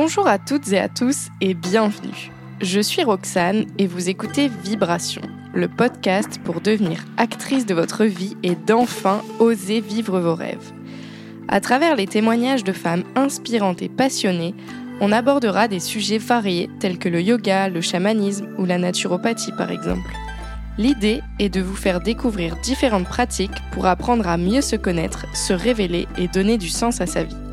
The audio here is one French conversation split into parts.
Bonjour à toutes et à tous et bienvenue. Je suis Roxane et vous écoutez Vibration, le podcast pour devenir actrice de votre vie et d'enfin oser vivre vos rêves. À travers les témoignages de femmes inspirantes et passionnées, on abordera des sujets variés tels que le yoga, le chamanisme ou la naturopathie par exemple. L'idée est de vous faire découvrir différentes pratiques pour apprendre à mieux se connaître, se révéler et donner du sens à sa vie.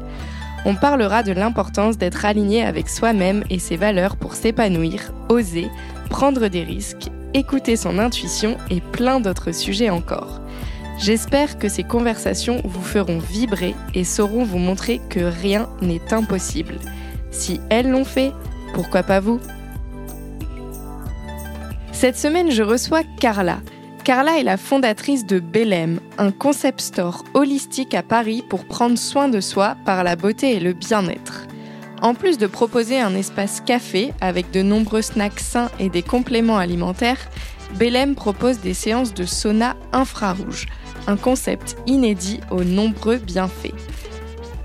On parlera de l'importance d'être aligné avec soi-même et ses valeurs pour s'épanouir, oser, prendre des risques, écouter son intuition et plein d'autres sujets encore. J'espère que ces conversations vous feront vibrer et sauront vous montrer que rien n'est impossible. Si elles l'ont fait, pourquoi pas vous? Cette semaine, je reçois Carla. Carla est la fondatrice de Belém, un concept store holistique à Paris pour prendre soin de soi par la beauté et le bien-être. En plus de proposer un espace café avec de nombreux snacks sains et des compléments alimentaires, Belém propose des séances de sauna infrarouge, un concept inédit aux nombreux bienfaits.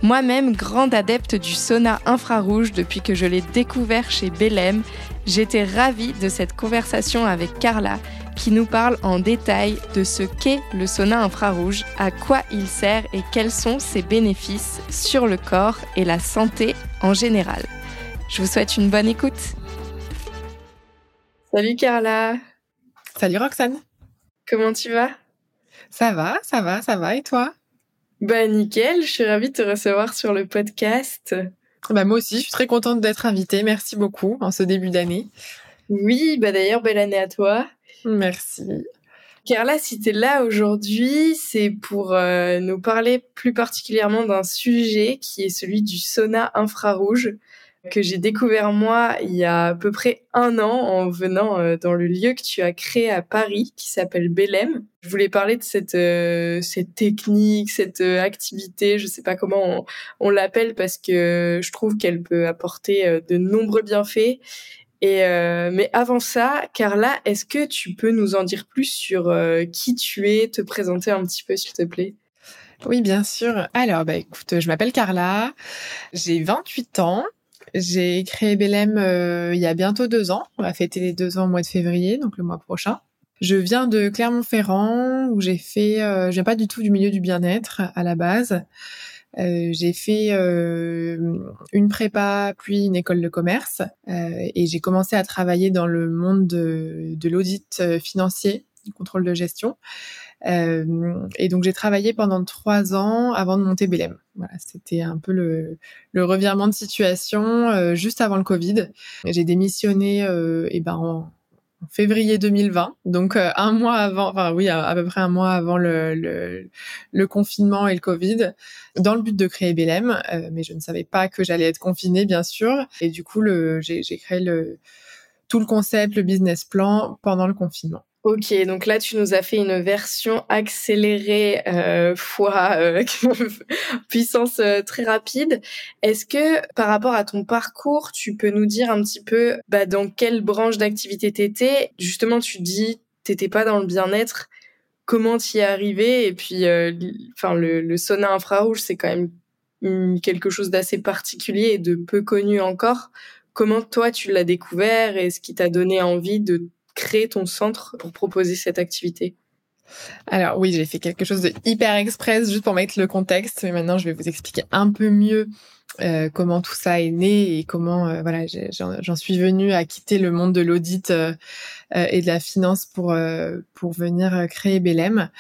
Moi-même, grande adepte du sauna infrarouge depuis que je l'ai découvert chez Belém, j'étais ravie de cette conversation avec Carla qui nous parle en détail de ce qu'est le sauna infrarouge, à quoi il sert et quels sont ses bénéfices sur le corps et la santé en général. Je vous souhaite une bonne écoute. Salut Carla. Salut Roxane. Comment tu vas? Ça va, ça va, ça va. Et toi? Bah nickel, je suis ravie de te recevoir sur le podcast. Bah moi aussi, je suis très contente d'être invitée. Merci beaucoup en ce début d'année. Oui, bah d'ailleurs, belle année à toi. Merci. Carla, si tu es là aujourd'hui, c'est pour euh, nous parler plus particulièrement d'un sujet qui est celui du sauna infrarouge que j'ai découvert moi il y a à peu près un an en venant euh, dans le lieu que tu as créé à Paris qui s'appelle Belém. Je voulais parler de cette euh, technique, cette activité, je sais pas comment on l'appelle parce que je trouve qu'elle peut apporter de nombreux bienfaits et euh, mais avant ça, Carla, est-ce que tu peux nous en dire plus sur euh, qui tu es, te présenter un petit peu, s'il te plaît? Oui, bien sûr. Alors, bah écoute, je m'appelle Carla, j'ai 28 ans. J'ai créé Belém euh, il y a bientôt deux ans. On va fêter les deux ans au mois de février, donc le mois prochain. Je viens de Clermont-Ferrand où j'ai fait, je viens pas du tout du milieu du bien-être à la base. Euh, j'ai fait euh, une prépa puis une école de commerce euh, et j'ai commencé à travailler dans le monde de, de l'audit financier, du contrôle de gestion. et donc j'ai travaillé pendant trois ans avant de monter Belém. Voilà, c'était un peu le, le, revirement de situation juste avant le Covid. J'ai démissionné et ben en, en février 2020, donc euh, un mois avant, enfin oui, à, peu près un mois avant le, le, le, confinement et le Covid, dans le but de créer Belém, euh, mais je ne savais pas que j'allais être confinée, bien sûr, et du coup, j'ai créé le, tout le concept, le business plan pendant le confinement. Ok, donc là tu nous as fait une version accélérée euh, fois euh, puissance euh, très rapide. Est-ce que par rapport à ton parcours, tu peux nous dire un petit peu bah, dans quelle branche d'activité t'étais? Justement, tu dis t'étais pas dans le bien-être. Comment t'y es arrivé Et puis, euh, enfin le, le sauna infrarouge, c'est quand même quelque chose d'assez particulier et de peu connu encore. Comment toi tu l'as découvert et ce qui t'a donné envie de créer ton centre pour proposer cette activité? Alors oui, j'ai fait quelque chose de hyper express juste pour mettre le contexte. Mais maintenant, je vais vous expliquer un peu mieux euh, comment tout ça est né et comment euh, voilà j'en suis venue à quitter le monde de l'audit euh, et de la finance pour pour venir créer Belém.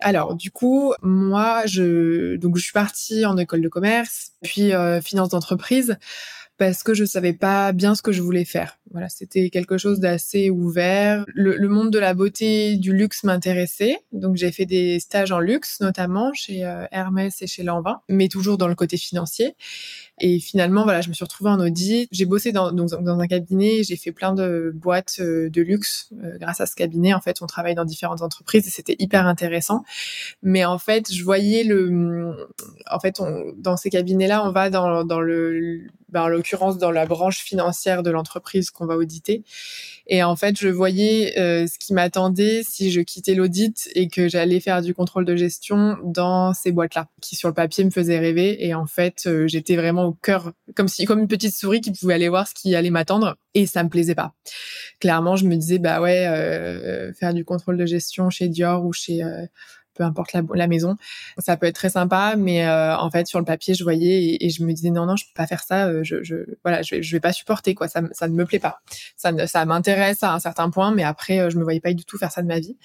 Alors du coup, moi je donc je suis partie en école de commerce, puis finance d'entreprise parce que je savais pas bien ce que je voulais faire. Voilà, c'était quelque chose d'assez ouvert. Le, monde de la beauté, du luxe m'intéressait, donc j'ai fait des stages en luxe, notamment chez euh, Hermès et chez Lanvin, mais toujours dans le côté financier. Et finalement, voilà, je me suis retrouvée en audit. J'ai bossé dans, dans, dans un cabinet, j'ai fait plein de boîtes euh, de luxe euh, grâce à ce cabinet. En fait, on travaille dans différentes entreprises et c'était hyper intéressant. Mais en fait, je voyais le, en fait, dans ces cabinets-là, on va dans, dans le ben, en l'occurrence dans la branche financière de l'entreprise qu'on va auditer. Et en fait, je voyais euh, ce qui m'attendait si je quittais l'audit et que j'allais faire du contrôle de gestion dans ces boîtes-là, qui sur le papier me faisaient rêver. Et en fait, euh, j'étais vraiment au cœur, comme si, comme une petite souris qui pouvait aller voir ce qui allait m'attendre. Et ça me plaisait pas. Clairement, je me disais, bah ouais, euh, faire du contrôle de gestion chez Dior ou chez peu importe la, maison. Ça peut être très sympa, mais euh, en fait sur le papier je voyais et, je me disais non non je peux pas faire ça, euh, je, je voilà je, je vais pas supporter quoi, ça ça ne me plaît pas. Ça ça m'intéresse à un certain point, mais après euh, je me voyais pas du tout faire ça de ma vie.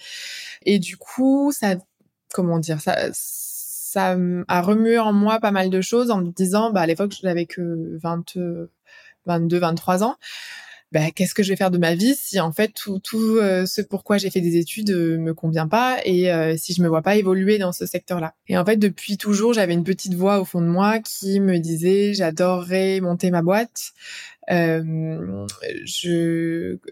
Et du coup ça comment dire ça ça a remué en moi pas mal de choses en me disant bah à l'époque je n'avais que 20 22 23 ans bah, qu'est-ce que je vais faire de ma vie si en fait tout, tout euh, ce pourquoi j'ai fait des études euh, me convient pas et euh, si je me vois pas évoluer dans ce secteur-là? Et en fait depuis toujours j'avais une petite voix au fond de moi qui me disait j'adorerais monter ma boîte, euh,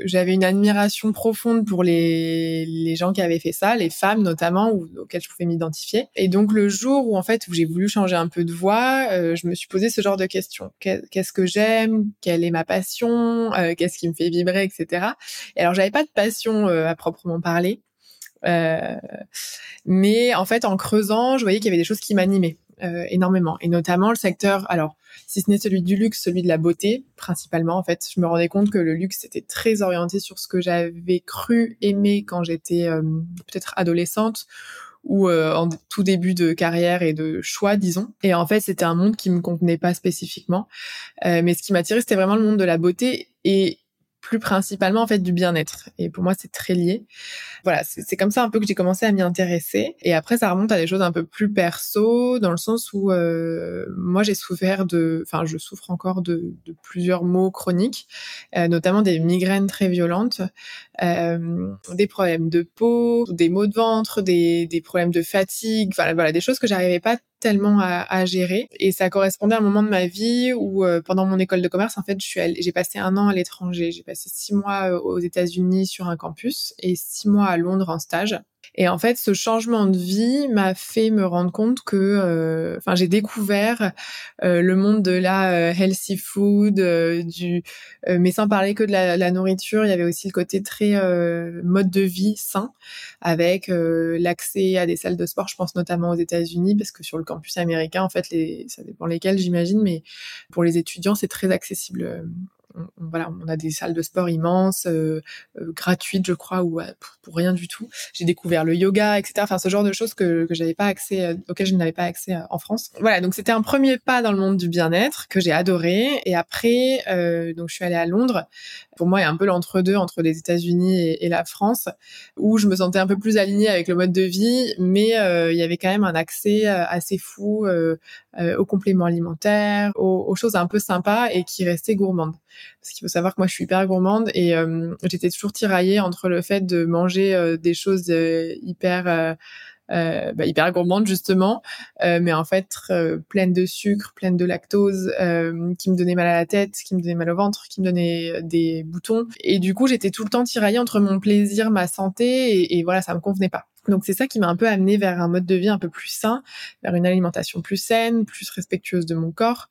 j'avais une admiration profonde pour les les gens qui avaient fait ça, les femmes notamment, auxquelles je pouvais m'identifier. Et donc le jour où en fait où j'ai voulu changer un peu de voix, euh, je me suis posé ce genre de questions. Qu'est-ce que j'aime? Quelle est ma passion? Euh, Qu'est-ce qui me fait vibrer, etc. Et alors j'avais pas de passion euh, à proprement parler. Mais en fait, en creusant, je voyais qu'il y avait des choses qui m'animaient euh, énormément, et notamment le secteur. Alors, si ce n'est celui du luxe, celui de la beauté, principalement. En fait, je me rendais compte que le luxe était très orienté sur ce que j'avais cru aimer quand j'étais euh, peut-être adolescente ou euh, en tout début de carrière et de choix, disons. Et en fait, c'était un monde qui me convenait pas spécifiquement. Euh, mais ce qui m'attirait, c'était vraiment le monde de la beauté et plus principalement en fait du bien-être. Et pour moi, c'est très lié. Voilà, c'est comme ça un peu que j'ai commencé à m'y intéresser. Et après, ça remonte à des choses un peu plus perso, dans le sens où euh, moi, j'ai souffert de, enfin, je souffre encore de, de plusieurs maux chroniques, euh, notamment des migraines très violentes, euh, des problèmes de peau, des maux de ventre, des, des problèmes de fatigue, voilà, voilà, des choses que j'arrivais pas tellement à, gérer. Et ça correspondait à un moment de ma vie où, euh, pendant mon école de commerce, en fait, je suis j'ai passé un an à l'étranger. J'ai passé six mois euh, aux États-Unis sur un campus et six mois à Londres en stage. Et en fait, ce changement de vie m'a fait me rendre compte que, euh, enfin, j'ai découvert euh, le monde de la euh, healthy food, du, mais sans parler que de la, la, nourriture, il y avait aussi le côté très mode de vie sain, avec l'accès à des salles de sport. Je pense notamment aux États-Unis, parce que sur le campus américain, en fait, les, ça dépend lesquels, j'imagine, mais pour les étudiants, c'est très accessible on, voilà, on a des salles de sport immenses, euh, euh, gratuites, je crois, ou pour, rien du tout. J'ai découvert le yoga, etc. Enfin, ce genre de choses que, que j'avais pas accès, euh, auxquelles je n'avais pas accès en France. Voilà, donc c'était un premier pas dans le monde du bien-être que j'ai adoré. Et après, donc je suis allée à Londres. Pour moi, a un peu l'entre-deux entre les États-Unis et, la France, où je me sentais un peu plus alignée avec le mode de vie, mais il y avait quand même un accès assez fou aux compléments alimentaires, aux, aux choses un peu sympas et qui restaient gourmandes. Parce qu'il faut savoir que moi, je suis hyper gourmande et euh, j'étais toujours tiraillée entre le fait de manger euh, des choses euh, bah, hyper gourmandes justement, mais en fait pleines de sucre, pleines de lactose, qui me donnaient mal à la tête, qui me donnaient mal au ventre, qui me donnaient des boutons. Et du coup, j'étais tout le temps tiraillée entre mon plaisir, ma santé, et, et voilà, ça me convenait pas. Donc c'est ça qui m'a un peu amené vers un mode de vie un peu plus sain, vers une alimentation plus saine, plus respectueuse de mon corps,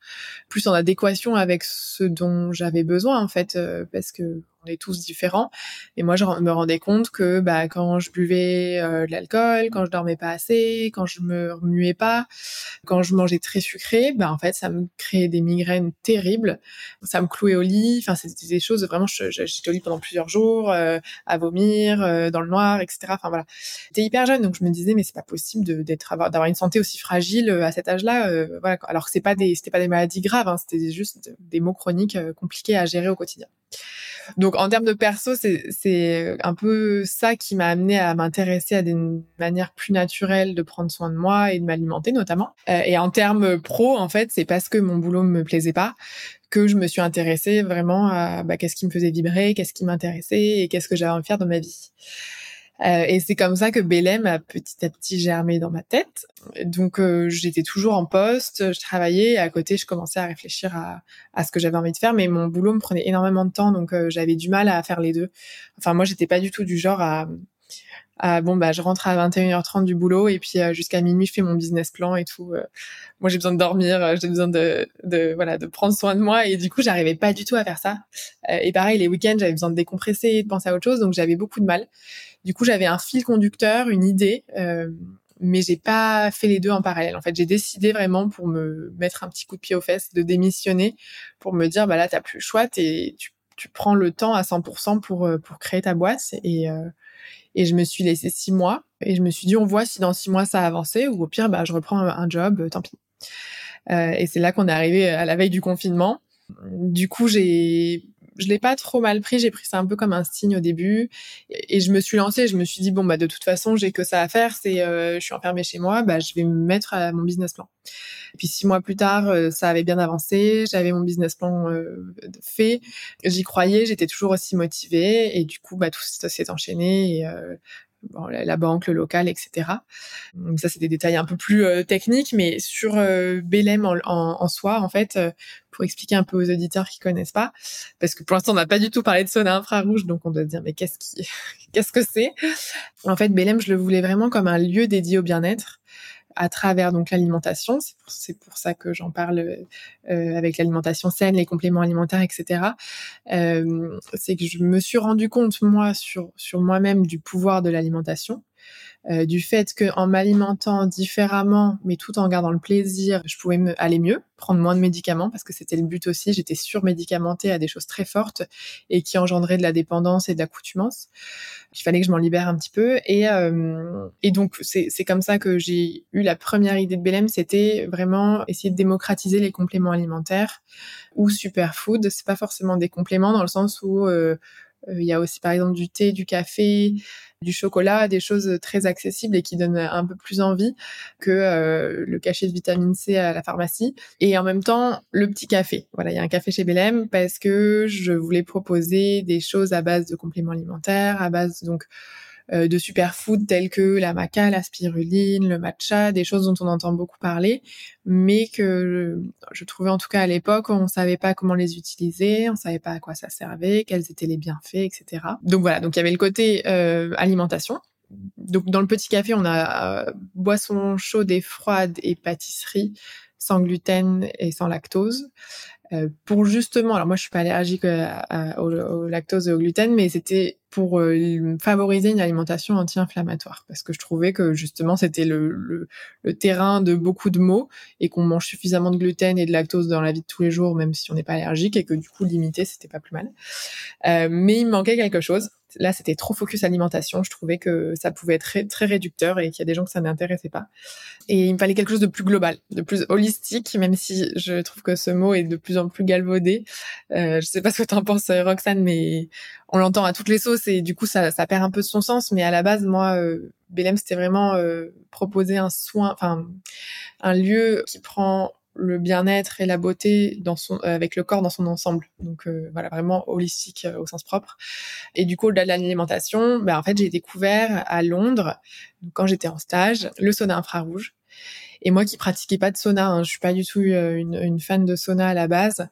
plus en adéquation avec ce dont j'avais besoin en fait, euh, parce que on est tous différents. Et moi, je me rendais compte que bah, quand je buvais euh, de l'alcool, quand je dormais pas assez, quand je me remuais pas, quand je mangeais très sucré, bah, en fait, ça me créait des migraines terribles. Ça me clouait au lit. Enfin, c'était des choses vraiment. J'étais au lit pendant plusieurs jours, euh, à vomir, euh, dans le noir, etc. Enfin voilà. J'étais hyper jeune, donc je me disais mais c'est pas possible d'être d'avoir une santé aussi fragile à cet âge-là. voilà. Alors que c'est pas des c'était pas des maladies graves, hein, c'était juste des maux chroniques compliqués à gérer au quotidien. Donc en termes de perso, c'est un peu ça qui m'a amené à m'intéresser à des manières plus naturelles de prendre soin de moi et de m'alimenter notamment. Euh, et en termes pro, en fait, c'est parce que mon boulot me plaisait pas que je me suis intéressée vraiment à bah, qu'est-ce qui me faisait vibrer, qu'est-ce qui m'intéressait et qu'est-ce que j'avais envie de faire dans ma vie. Euh, et c'est comme ça que Belém a petit à petit germé dans ma tête. Donc euh, j'étais toujours en poste, je travaillais et à côté je commençais à réfléchir à, ce que j'avais envie de faire, mais mon boulot me prenait énormément de temps, donc euh, j'avais du mal à faire les deux. Enfin moi j'étais pas du tout du genre à à bon bah je rentre à 21h30 du boulot et puis jusqu'à minuit je fais mon business plan et tout. moi j'ai besoin de dormir, j'ai besoin de, de voilà de prendre soin de moi et du coup j'arrivais pas du tout à faire ça. et pareil les week-ends j'avais besoin de décompresser, de penser à autre chose donc j'avais beaucoup de mal. Du coup j'avais un fil conducteur, une idée mais j'ai pas fait les deux en parallèle. En fait, j'ai décidé vraiment pour me mettre un petit coup de pied aux fesses de démissionner pour me dire bah là t'as plus le choix, tu, tu prends le temps à 100% pour euh, pour créer ta boîte et euh, et je me suis laissé six mois et je me suis dit on voit si dans six mois ça a avancé ou au pire bah je reprends un, job, euh, tant pis. et c'est là qu'on est arrivé à la veille du confinement. Du coup j'ai je l'ai pas trop mal pris. J'ai pris ça un peu comme un signe au début, et, je me suis lancée. Je me suis dit bon bah de toute façon j'ai que ça à faire. C'est euh, je suis enfermée chez moi, bah je vais me mettre à mon business plan. Et puis six mois plus tard, euh, ça avait bien avancé. J'avais mon business plan euh, fait. J'y croyais. J'étais toujours aussi motivée, et du coup bah tout s'est enchaîné. Et, bon, la, banque, le local, etc. Donc ça, c'est des détails un peu plus euh, techniques, mais sur euh, Belém en, en, soi, en fait, euh, pour expliquer un peu aux auditeurs qui connaissent pas, parce que pour l'instant, on n'a pas du tout parlé de sauna infrarouge, donc on doit se dire, mais qu'est-ce qui, qu'est-ce que c'est? En fait, Belém, je le voulais vraiment comme un lieu dédié au bien-être à travers donc l'alimentation. C'est pour, ça que j'en parle euh, avec l'alimentation saine, les compléments alimentaires, etc. Euh, c'est que je me suis rendu compte moi sur sur moi-même du pouvoir de l'alimentation euh, du fait que en m'alimentant différemment, mais tout en gardant le plaisir, je pouvais me aller mieux, prendre moins de médicaments parce que c'était le but aussi. J'étais surmédicamentée à des choses très fortes et qui engendraient de la dépendance et de. Il fallait que je m'en libère un petit peu et euh, et donc c'est comme ça que j'ai eu la première idée de Belém, c'était vraiment essayer de démocratiser les compléments alimentaires ou superfood. C'est pas forcément des compléments dans le sens où euh, il y a aussi par exemple du thé, du café, du chocolat, des choses très accessibles et qui donnent un peu plus envie que euh, le cachet de vitamine C à la pharmacie. Et en même temps, le petit café. Voilà, il y a un café chez Belém parce que je voulais proposer des choses à base de compléments alimentaires, à base donc euh, de superfoods tels que la maca, la spiruline, le matcha, des choses dont on entend beaucoup parler, mais que je, trouvais en tout cas à l'époque, on savait pas comment les utiliser, on savait pas à quoi ça servait, quels étaient les bienfaits, etc. Donc voilà, donc il y avait le côté euh, alimentation. Donc dans le petit café, on a euh, boisson chaude et froide et pâtisserie sans gluten et sans lactose. Euh, pour justement, alors moi je suis pas allergique euh, au, lactose et au gluten, mais c'était pour euh, favoriser une alimentation anti-inflammatoire, parce que je trouvais que justement c'était le, le, le, terrain de beaucoup de maux et qu'on mange suffisamment de gluten et de lactose dans la vie de tous les jours, même si on n'est pas allergique, et que du coup limiter c'était pas plus mal. mais il manquait quelque chose. Là, c'était trop focus alimentation. Je trouvais que ça pouvait être très, très réducteur et qu'il y a des gens que ça n'intéressait pas. Et il me fallait quelque chose de plus global, de plus holistique, même si je trouve que ce mot est de plus en plus galvaudé. Euh, je sais pas ce que tu en penses, Roxane, mais on l'entend à toutes les sauces et du coup, ça, ça perd un peu de son sens. Mais à la base, moi, euh, Belém, c'était vraiment euh, proposer un soin, enfin, un lieu qui prend le bien-être et la beauté dans son, euh, avec le corps dans son ensemble. Donc euh, voilà, vraiment holistique euh, au sens propre. Et du coup, au-delà de l'alimentation, ben, en fait, j'ai découvert à Londres, quand j'étais en stage, le sauna infrarouge. Et moi qui pratiquais pas de sauna, hein, je suis pas du tout une, une fan de sauna à la base.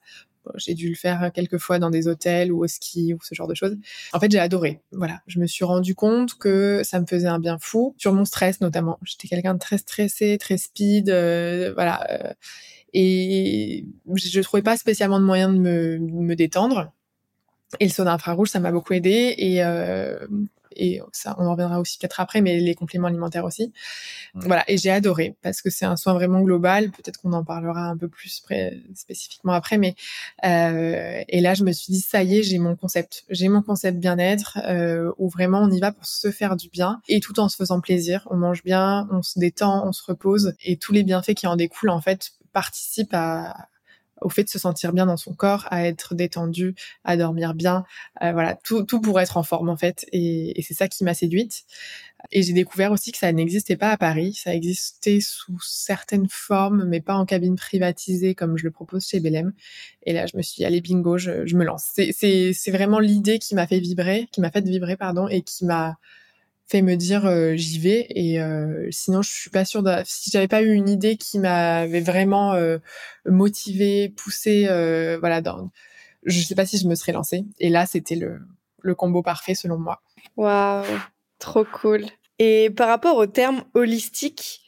J'ai dû le faire quelques fois dans des hôtels ou au ski ou ce genre de choses. En fait, j'ai adoré. Voilà, je me suis rendu compte que ça me faisait un bien fou sur mon stress notamment. J'étais quelqu'un de très stressé, très speed, voilà. Et je trouvais pas spécialement de moyen de me, me détendre. Et le sauna infrarouge, ça m'a beaucoup aidé. Et, euh, et ça, on en reviendra aussi peut-être après, mais les compléments alimentaires aussi. Voilà. Et j'ai adoré parce que c'est un soin vraiment global. Peut-être qu'on en parlera un peu plus spécifiquement après, mais euh, et là, je me suis dit ça y est, j'ai mon concept. J'ai mon concept bien-être euh, où vraiment on y va pour se faire du bien et tout en se faisant plaisir. On mange bien, on se détend, on se repose et tous les bienfaits qui en découlent en fait participe à, au fait de se sentir bien dans son corps, à être détendu, à dormir bien, euh, voilà, tout, tout pour être en forme en fait. Et, c'est ça qui m'a séduite. Et j'ai découvert aussi que ça n'existait pas à Paris, ça existait sous certaines formes, mais pas en cabine privatisée comme je le propose chez Belém. Et là, je me suis dit, allez, bingo, je, je me lance. C'est vraiment l'idée qui m'a fait vibrer, qui m'a fait vibrer, pardon, et qui m'a fait me dire euh, j'y vais et euh, sinon je suis pas sûre de si j'avais pas eu une idée qui m'avait vraiment euh, motivée poussée euh, voilà dans je sais pas si je me serais lancée et là c'était le combo parfait selon moi waouh Trop cool. Et par rapport au terme holistique,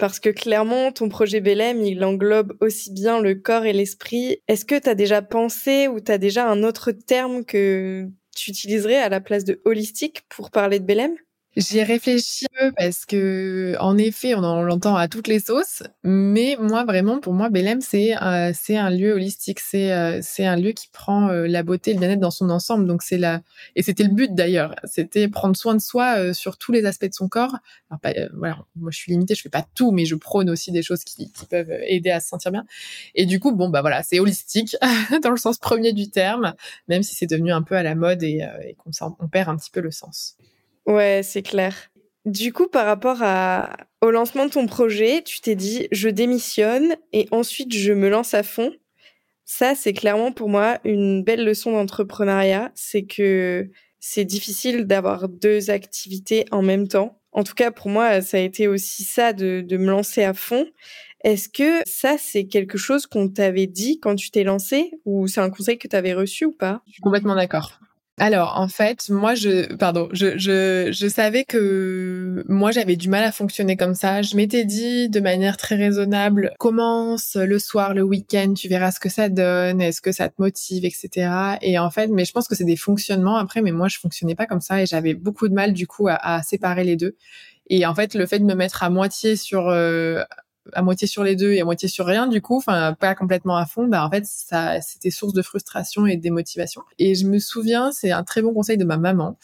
parce que clairement, ton projet Belém, il englobe aussi bien le corps et l'esprit. Est-ce que tu as déjà pensé ou tu as déjà un autre terme que tu utiliserais à la place de holistique pour parler de Belém J'y ai réfléchi parce que, en effet, on en l'entend à toutes les sauces. Mais moi, vraiment, pour moi, Belém, c'est euh, c'est un lieu holistique. C'est euh, c'est un lieu qui prend euh, la beauté, le bien-être dans son ensemble. Donc c'est la et c'était le but d'ailleurs. C'était prendre soin de soi sur tous les aspects de son corps. Alors, pas, voilà, moi je suis limitée, je fais pas tout, mais je prône aussi des choses qui, qui peuvent aider à se sentir bien. Et du coup, bon bah voilà, c'est holistique dans le sens premier du terme, même si c'est devenu un peu à la mode et, et qu'on on perd un petit peu le sens. Ouais, c'est clair. Du coup, par rapport à, au lancement de ton projet, tu t'es dit, je démissionne et ensuite je me lance à fond. Ça, c'est clairement pour moi une belle leçon d'entrepreneuriat. C'est que c'est difficile d'avoir deux activités en même temps. En tout cas, pour moi, ça a été aussi ça de, de me lancer à fond. Est-ce que ça, c'est quelque chose qu'on t'avait dit quand tu t'es lancé ou c'est un conseil que tu reçu ou pas? Je suis complètement d'accord. Alors, en fait, moi, je, pardon, je, je, je savais que moi, j'avais du mal à fonctionner comme ça. Je m'étais dit de manière très raisonnable, commence le soir, le week-end, tu verras ce que ça donne, est-ce que ça te motive, etc. Et en fait, mais je pense que c'est des fonctionnements après, mais moi, je fonctionnais pas comme ça et j'avais beaucoup de mal, du coup, à, à séparer les deux. Et en fait, le fait de me mettre à moitié sur euh, à moitié sur les deux et à moitié sur rien du coup enfin pas complètement à fond bah en fait ça c'était source de frustration et de démotivation et je me souviens c'est un très bon conseil de ma maman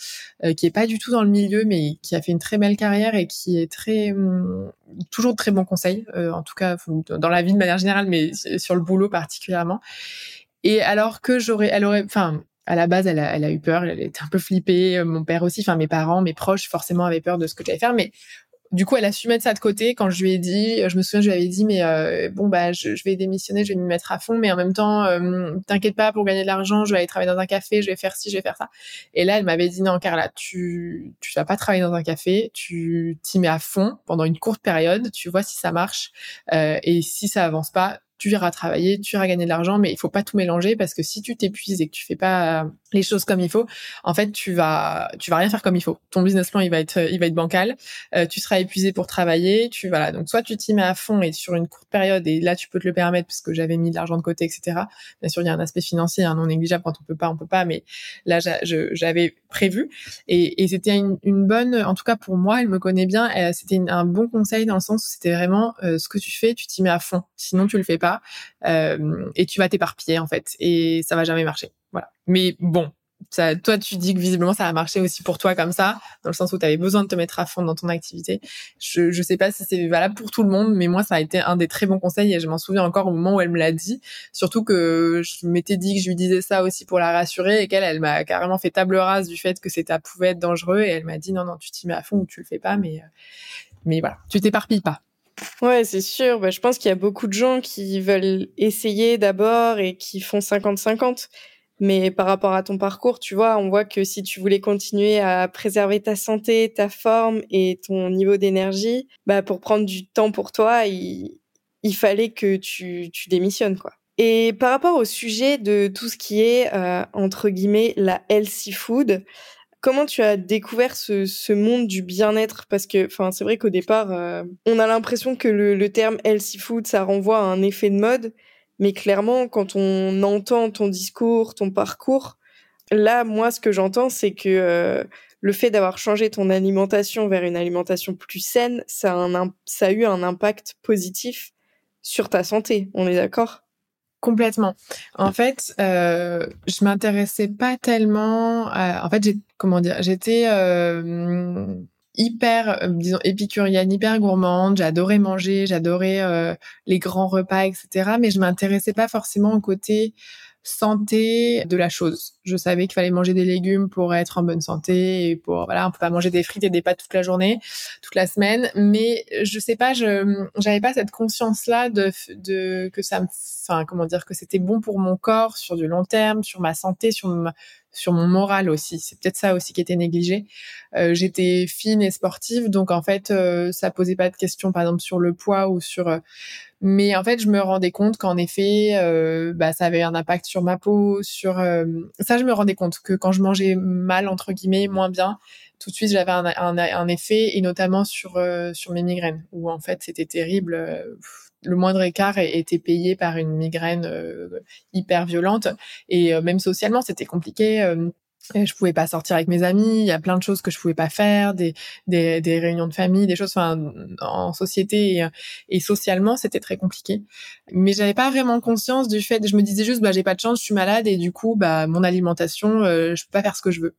euh, qui est pas du tout dans le milieu mais qui a fait une très belle carrière et qui est très hum, toujours très bons conseils euh, en tout cas dans la vie de manière générale mais sur le boulot particulièrement et alors que j'aurais elle aurait enfin à la base, elle a, elle a eu peur, elle était un peu flippée. Mon père aussi, enfin mes parents, mes proches, forcément avaient peur de ce que j'allais faire. Mais du coup, elle a su mettre ça de côté quand je lui ai dit, je me souviens, je lui avais dit, mais euh, bon, bah, je, vais démissionner, je vais m'y mettre à fond, mais en même temps, euh, t'inquiète pas, pour gagner de l'argent, je vais aller travailler dans un café, je vais faire ci, je vais faire ça. Et là, elle m'avait dit, non, Carla, tu, tu vas pas travailler dans un café, tu t'y mets à fond pendant une courte période, tu vois si ça marche, euh, et si ça avance pas, tu iras travailler, tu iras gagner de l'argent, mais il faut pas tout mélanger parce que si tu t'épuises et que tu fais pas les choses comme il faut, en fait, tu vas, vas rien faire comme il faut. Ton business plan, il va être, il va bancal. Euh, tu seras épuisé pour travailler. Tu voilà. Donc soit tu t'y mets à fond et sur une courte période et là tu peux te le permettre parce que j'avais mis de l'argent de côté, etc. Bien sûr, il y a un aspect financier un non négligeable quand on peut pas, on peut pas. Mais là, j'avais prévu et, c'était une, bonne, en tout cas pour moi, elle me connaît bien. C'était un bon conseil dans le sens où c'était vraiment euh, ce que tu fais, tu t'y mets à fond. Sinon, tu le fais pas euh, et tu vas t'éparpiller en fait et ça va jamais marcher. Voilà. Mais bon, ça, toi, tu dis que visiblement ça a marché aussi pour toi comme ça, dans le sens où tu avais besoin de te mettre à fond dans ton activité. Je je sais pas si c'est valable pour tout le monde, mais moi ça a été un des très bons conseils et je m'en souviens encore au moment où elle me l'a dit. Surtout que je m'étais dit que je lui disais ça aussi pour la rassurer et qu'elle elle, m'a carrément fait table rase du fait que ça pouvait être dangereux et elle m'a dit non non tu t'y mets à fond ou tu le fais pas, mais mais voilà tu t'éparpilles pas. Ouais, c'est sûr. Bah, je pense qu'il y a beaucoup de gens qui veulent essayer d'abord et qui font 50-50. Mais par rapport à ton parcours, tu vois, on voit que si tu voulais continuer à préserver ta santé, ta forme et ton niveau d'énergie, bah, pour prendre du temps pour toi, il, fallait que tu, démissionnes, quoi. Et par rapport au sujet de tout ce qui est, euh, entre guillemets, la healthy food, Comment tu as découvert ce, ce monde du bien-être? Parce que, c'est vrai qu'au départ, euh, on a l'impression que le, le, terme healthy food, ça renvoie à un effet de mode. Mais clairement, quand on entend ton discours, ton parcours, là, moi, ce que j'entends, c'est que euh, le fait d'avoir changé ton alimentation vers une alimentation plus saine, ça a, un, ça a eu un impact positif sur ta santé. On est d'accord? Complètement. En fait, euh, je m'intéressais pas tellement. À... En fait, j'ai comment dire, j'étais euh, hyper, euh, disons, épicurienne, hyper gourmande. J'adorais manger, j'adorais euh, les grands repas, etc. Mais je m'intéressais pas forcément au côté santé de la chose. Je savais qu'il fallait manger des légumes pour être en bonne santé et pour voilà, on peut pas manger des frites et des pâtes toute la journée, toute la semaine, mais je sais pas, je j'avais pas cette conscience là de de que ça me enfin comment dire que c'était bon pour mon corps sur du long terme, sur ma santé, sur ma, sur mon moral aussi. C'est peut-être ça aussi qui était négligé. Euh, j'étais fine et sportive, donc en fait, euh, ça posait pas de questions, par exemple sur le poids ou sur. Euh, mais en fait, je me rendais compte qu'en effet, bah, ça avait un impact sur ma peau, sur ça, je me rendais compte que quand je mangeais mal entre guillemets, moins bien, tout de suite j'avais un, effet et notamment sur sur mes migraines où en fait c'était terrible le moindre écart était payé par une migraine euh, hyper violente et euh, même socialement c'était compliqué euh, je pouvais pas sortir avec mes amis, il y a plein de choses que je pouvais pas faire, des, des, réunions de famille, des choses en société et, et socialement, c'était très compliqué. Mais j'avais pas vraiment conscience du fait, je me disais juste bah j'ai pas de chance, je suis malade et du coup bah mon alimentation, je peux pas faire ce que je veux.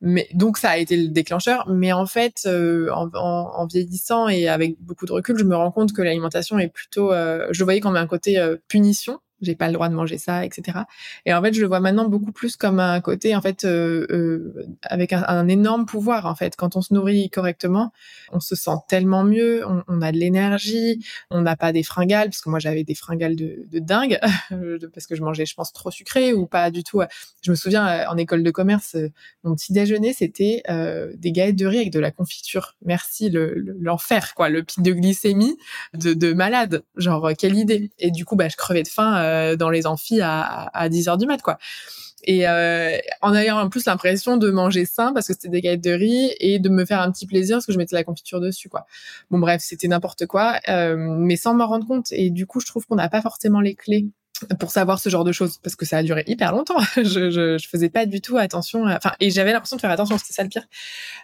Mais donc ça a été le déclencheur. Mais en fait, euh, en, en, en, vieillissant et avec beaucoup de recul, je me rends compte que l'alimentation est plutôt, euh, je voyais comme un côté euh, punition j'ai pas le droit de manger ça, etc. Et en fait, je le vois maintenant beaucoup plus comme un côté, en fait, euh, euh, avec un, énorme pouvoir. En fait, quand on se nourrit correctement, on se sent tellement mieux, on, a de l'énergie, on n'a pas des fringales, parce que moi j'avais des fringales de, dingue, parce que je mangeais, je pense, trop sucré ou pas du tout. Je me souviens euh, en école de commerce, mon petit déjeuner c'était des galettes de riz avec de la confiture. Merci l'enfer, quoi, le pic de glycémie de, de malade. Genre quelle idée. Et du coup, bah, je crevais de faim euh, dans les amphis à, à 10 heures du mat, quoi. Et euh, en ayant en plus l'impression de manger sain parce que c'était des galettes de riz et de me faire un petit plaisir parce que je mettais la confiture dessus, quoi. Bon bref, c'était n'importe quoi, euh, mais sans m'en rendre compte. Et du coup, je trouve qu'on n'a pas forcément les clés pour savoir ce genre de choses parce que ça a duré hyper longtemps. je, je, je faisais pas du tout attention. Enfin, et j'avais l'impression de faire attention. C'était ça le pire,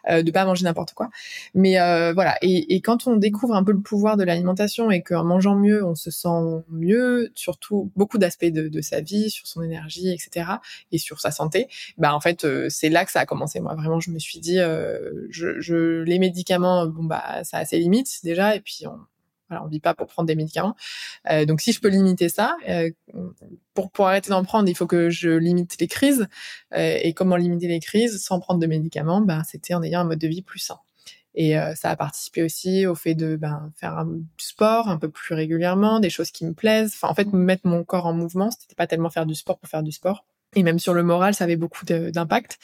euh, de pas manger n'importe quoi. Mais euh, voilà. Et, et, quand on découvre un peu le pouvoir de l'alimentation et qu'en mangeant mieux, on se sent mieux, surtout beaucoup d'aspects de, de, sa vie, sur son énergie, etc. Et sur sa santé. Bah en fait, euh, c'est là que ça a commencé. Moi, vraiment, je me suis dit, euh, je, je, les médicaments, bon bah ça a ses limites déjà. Et puis on, voilà, on vit pas pour prendre des médicaments. Euh, donc si je peux limiter ça, euh, pour, pour arrêter d'en prendre, il faut que je limite les crises. Euh, et comment limiter les crises sans prendre de médicaments? Ben, C'était en ayant un mode de vie plus sain. Et ça a participé aussi au fait de ben, faire du sport un peu plus régulièrement, des choses qui me plaisent. Enfin, en fait, mettre mon corps en mouvement, c'était pas tellement faire du sport pour faire du sport et même sur le moral, ça avait beaucoup d'impact.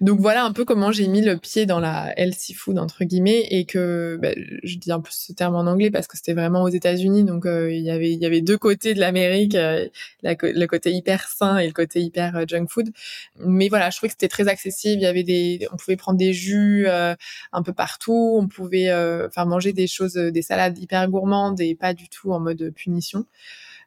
Donc voilà un peu comment j'ai mis le pied dans la healthy food entre guillemets et que bah, je dis un peu ce terme en anglais parce que c'était vraiment aux États-Unis, donc euh, il y avait il y avait deux côtés de l'Amérique, euh, le côté hyper sain et le côté hyper euh, junk food. Mais voilà, je trouvais que c'était très accessible. Il y avait des, on pouvait prendre des jus un peu partout, on pouvait faire manger des choses, des salades hyper gourmandes et pas du tout en mode punition.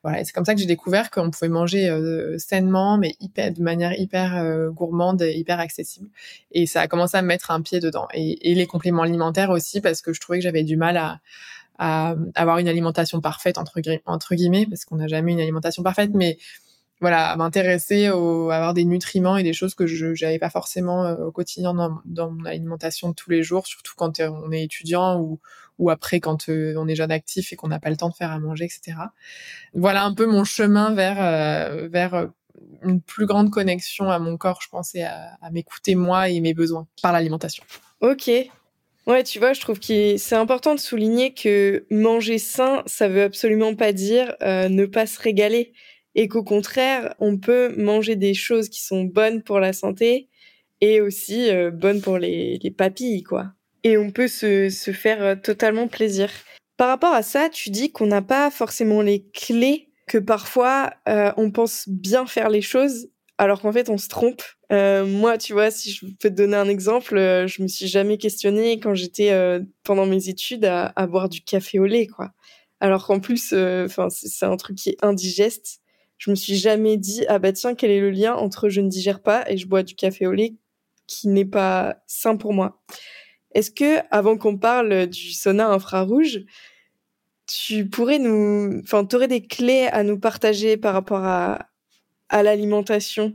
Voilà, c'est comme ça que j'ai découvert qu'on pouvait manger euh, sainement, mais de manière hyper euh, gourmande et hyper accessible. Et ça a commencé à me mettre un pied dedans. Et, les compléments alimentaires aussi, parce que je trouvais que j'avais du mal à, avoir une alimentation parfaite entre, guillemets, parce qu'on n'a jamais une alimentation parfaite, mais voilà, à m'intéresser à avoir des nutriments et des choses que je n'avais pas forcément euh, au quotidien dans, dans, mon alimentation de tous les jours, surtout quand on est étudiant ou, ou après quand euh, on est jeune actif et qu'on n'a pas le temps de faire à manger, etc. Voilà un peu mon chemin vers euh, vers une plus grande connexion à mon corps, je pensais, à, à m'écouter moi et mes besoins par l'alimentation. Ok. Ouais, tu vois, je trouve que c'est important de souligner que manger sain, ça veut absolument pas dire ne pas se régaler et qu'au contraire, on peut manger des choses qui sont bonnes pour la santé et aussi euh, bonnes pour les, les, papilles, quoi. Et on peut se, se faire euh, totalement plaisir. Par rapport à ça, tu dis qu'on n'a pas forcément les clés, que parfois euh, on pense bien faire les choses alors qu'en fait on se trompe. Euh, moi, tu vois, si je peux te donner un exemple, je me suis jamais questionnée quand j'étais pendant mes études à, à, boire du café au lait, quoi. Alors qu'en plus, enfin, c'est un truc qui est indigeste je me suis jamais dit ah bah tiens quel est le lien entre je ne digère pas et je bois du café au lait qui n'est pas sain pour moi? Est-ce que avant qu'on parle du sauna infrarouge, tu pourrais nous, enfin, aurais des clés à nous partager par rapport à à l'alimentation?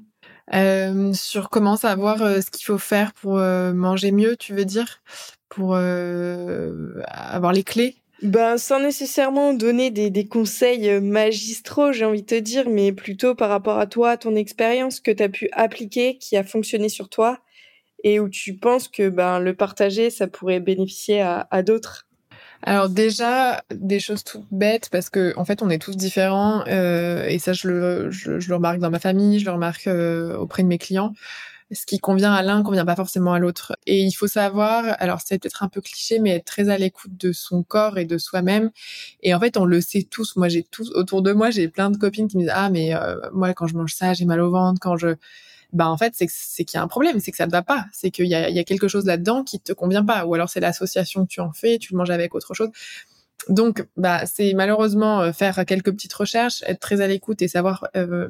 Euh, sur comment savoir euh, ce qu'il faut faire pour euh, manger mieux, tu veux dire, pour avoir les clés? Ben, sans nécessairement donner des, des conseils magistraux, j'ai envie de te dire, mais plutôt par rapport à toi, ton expérience que tu as pu appliquer, qui a fonctionné sur toi, et où tu penses que ben, le partager, ça pourrait bénéficier à, d'autres? Alors déjà, des choses toutes bêtes parce que en fait, on est tous différents euh, et ça, je le, je, le remarque dans ma famille, je le remarque euh, auprès de mes clients. Ce qui convient à l'un convient pas forcément à l'autre. Et il faut savoir, alors c'est peut-être un peu cliché, mais être très à l'écoute de son corps et de soi-même. Et en fait, on le sait tous. Moi, j'ai tous autour de moi, j'ai plein de copines qui me disent ah mais euh, moi quand je mange ça, j'ai mal au ventre. Quand je bah en fait c'est qu'il y a un problème, c'est que ça ne va pas, c'est qu'il y a, y a quelque chose là-dedans qui te convient pas, ou alors c'est l'association que tu en fais, tu le manges avec autre chose. Donc bah c'est malheureusement euh, faire quelques petites recherches, être très à l'écoute et savoir euh,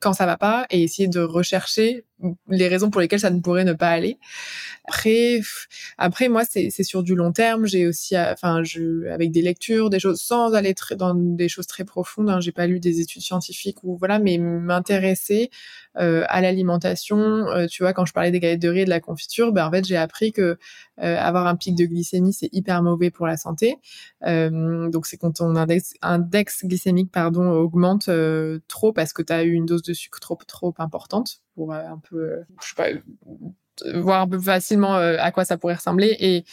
quand ça va pas et essayer de rechercher les raisons pour lesquelles ça ne pourrait ne pas aller. Après, après moi, c'est sur du long terme. J'ai aussi, euh, enfin, je, avec des lectures, des choses, sans aller dans des choses très profondes. Hein, j'ai pas lu des études scientifiques ou voilà, mais m'intéresser euh, à l'alimentation. Euh, tu vois, quand je parlais des galettes de riz et de la confiture, ben en fait, j'ai appris que euh, avoir un pic de glycémie, c'est hyper mauvais pour la santé. donc, c'est quand ton index, index glycémique, pardon, augmente trop parce que tu as eu une dose de sucre trop trop importante pour un peu, je sais pas, voir un peu facilement à quoi ça pourrait ressembler. Et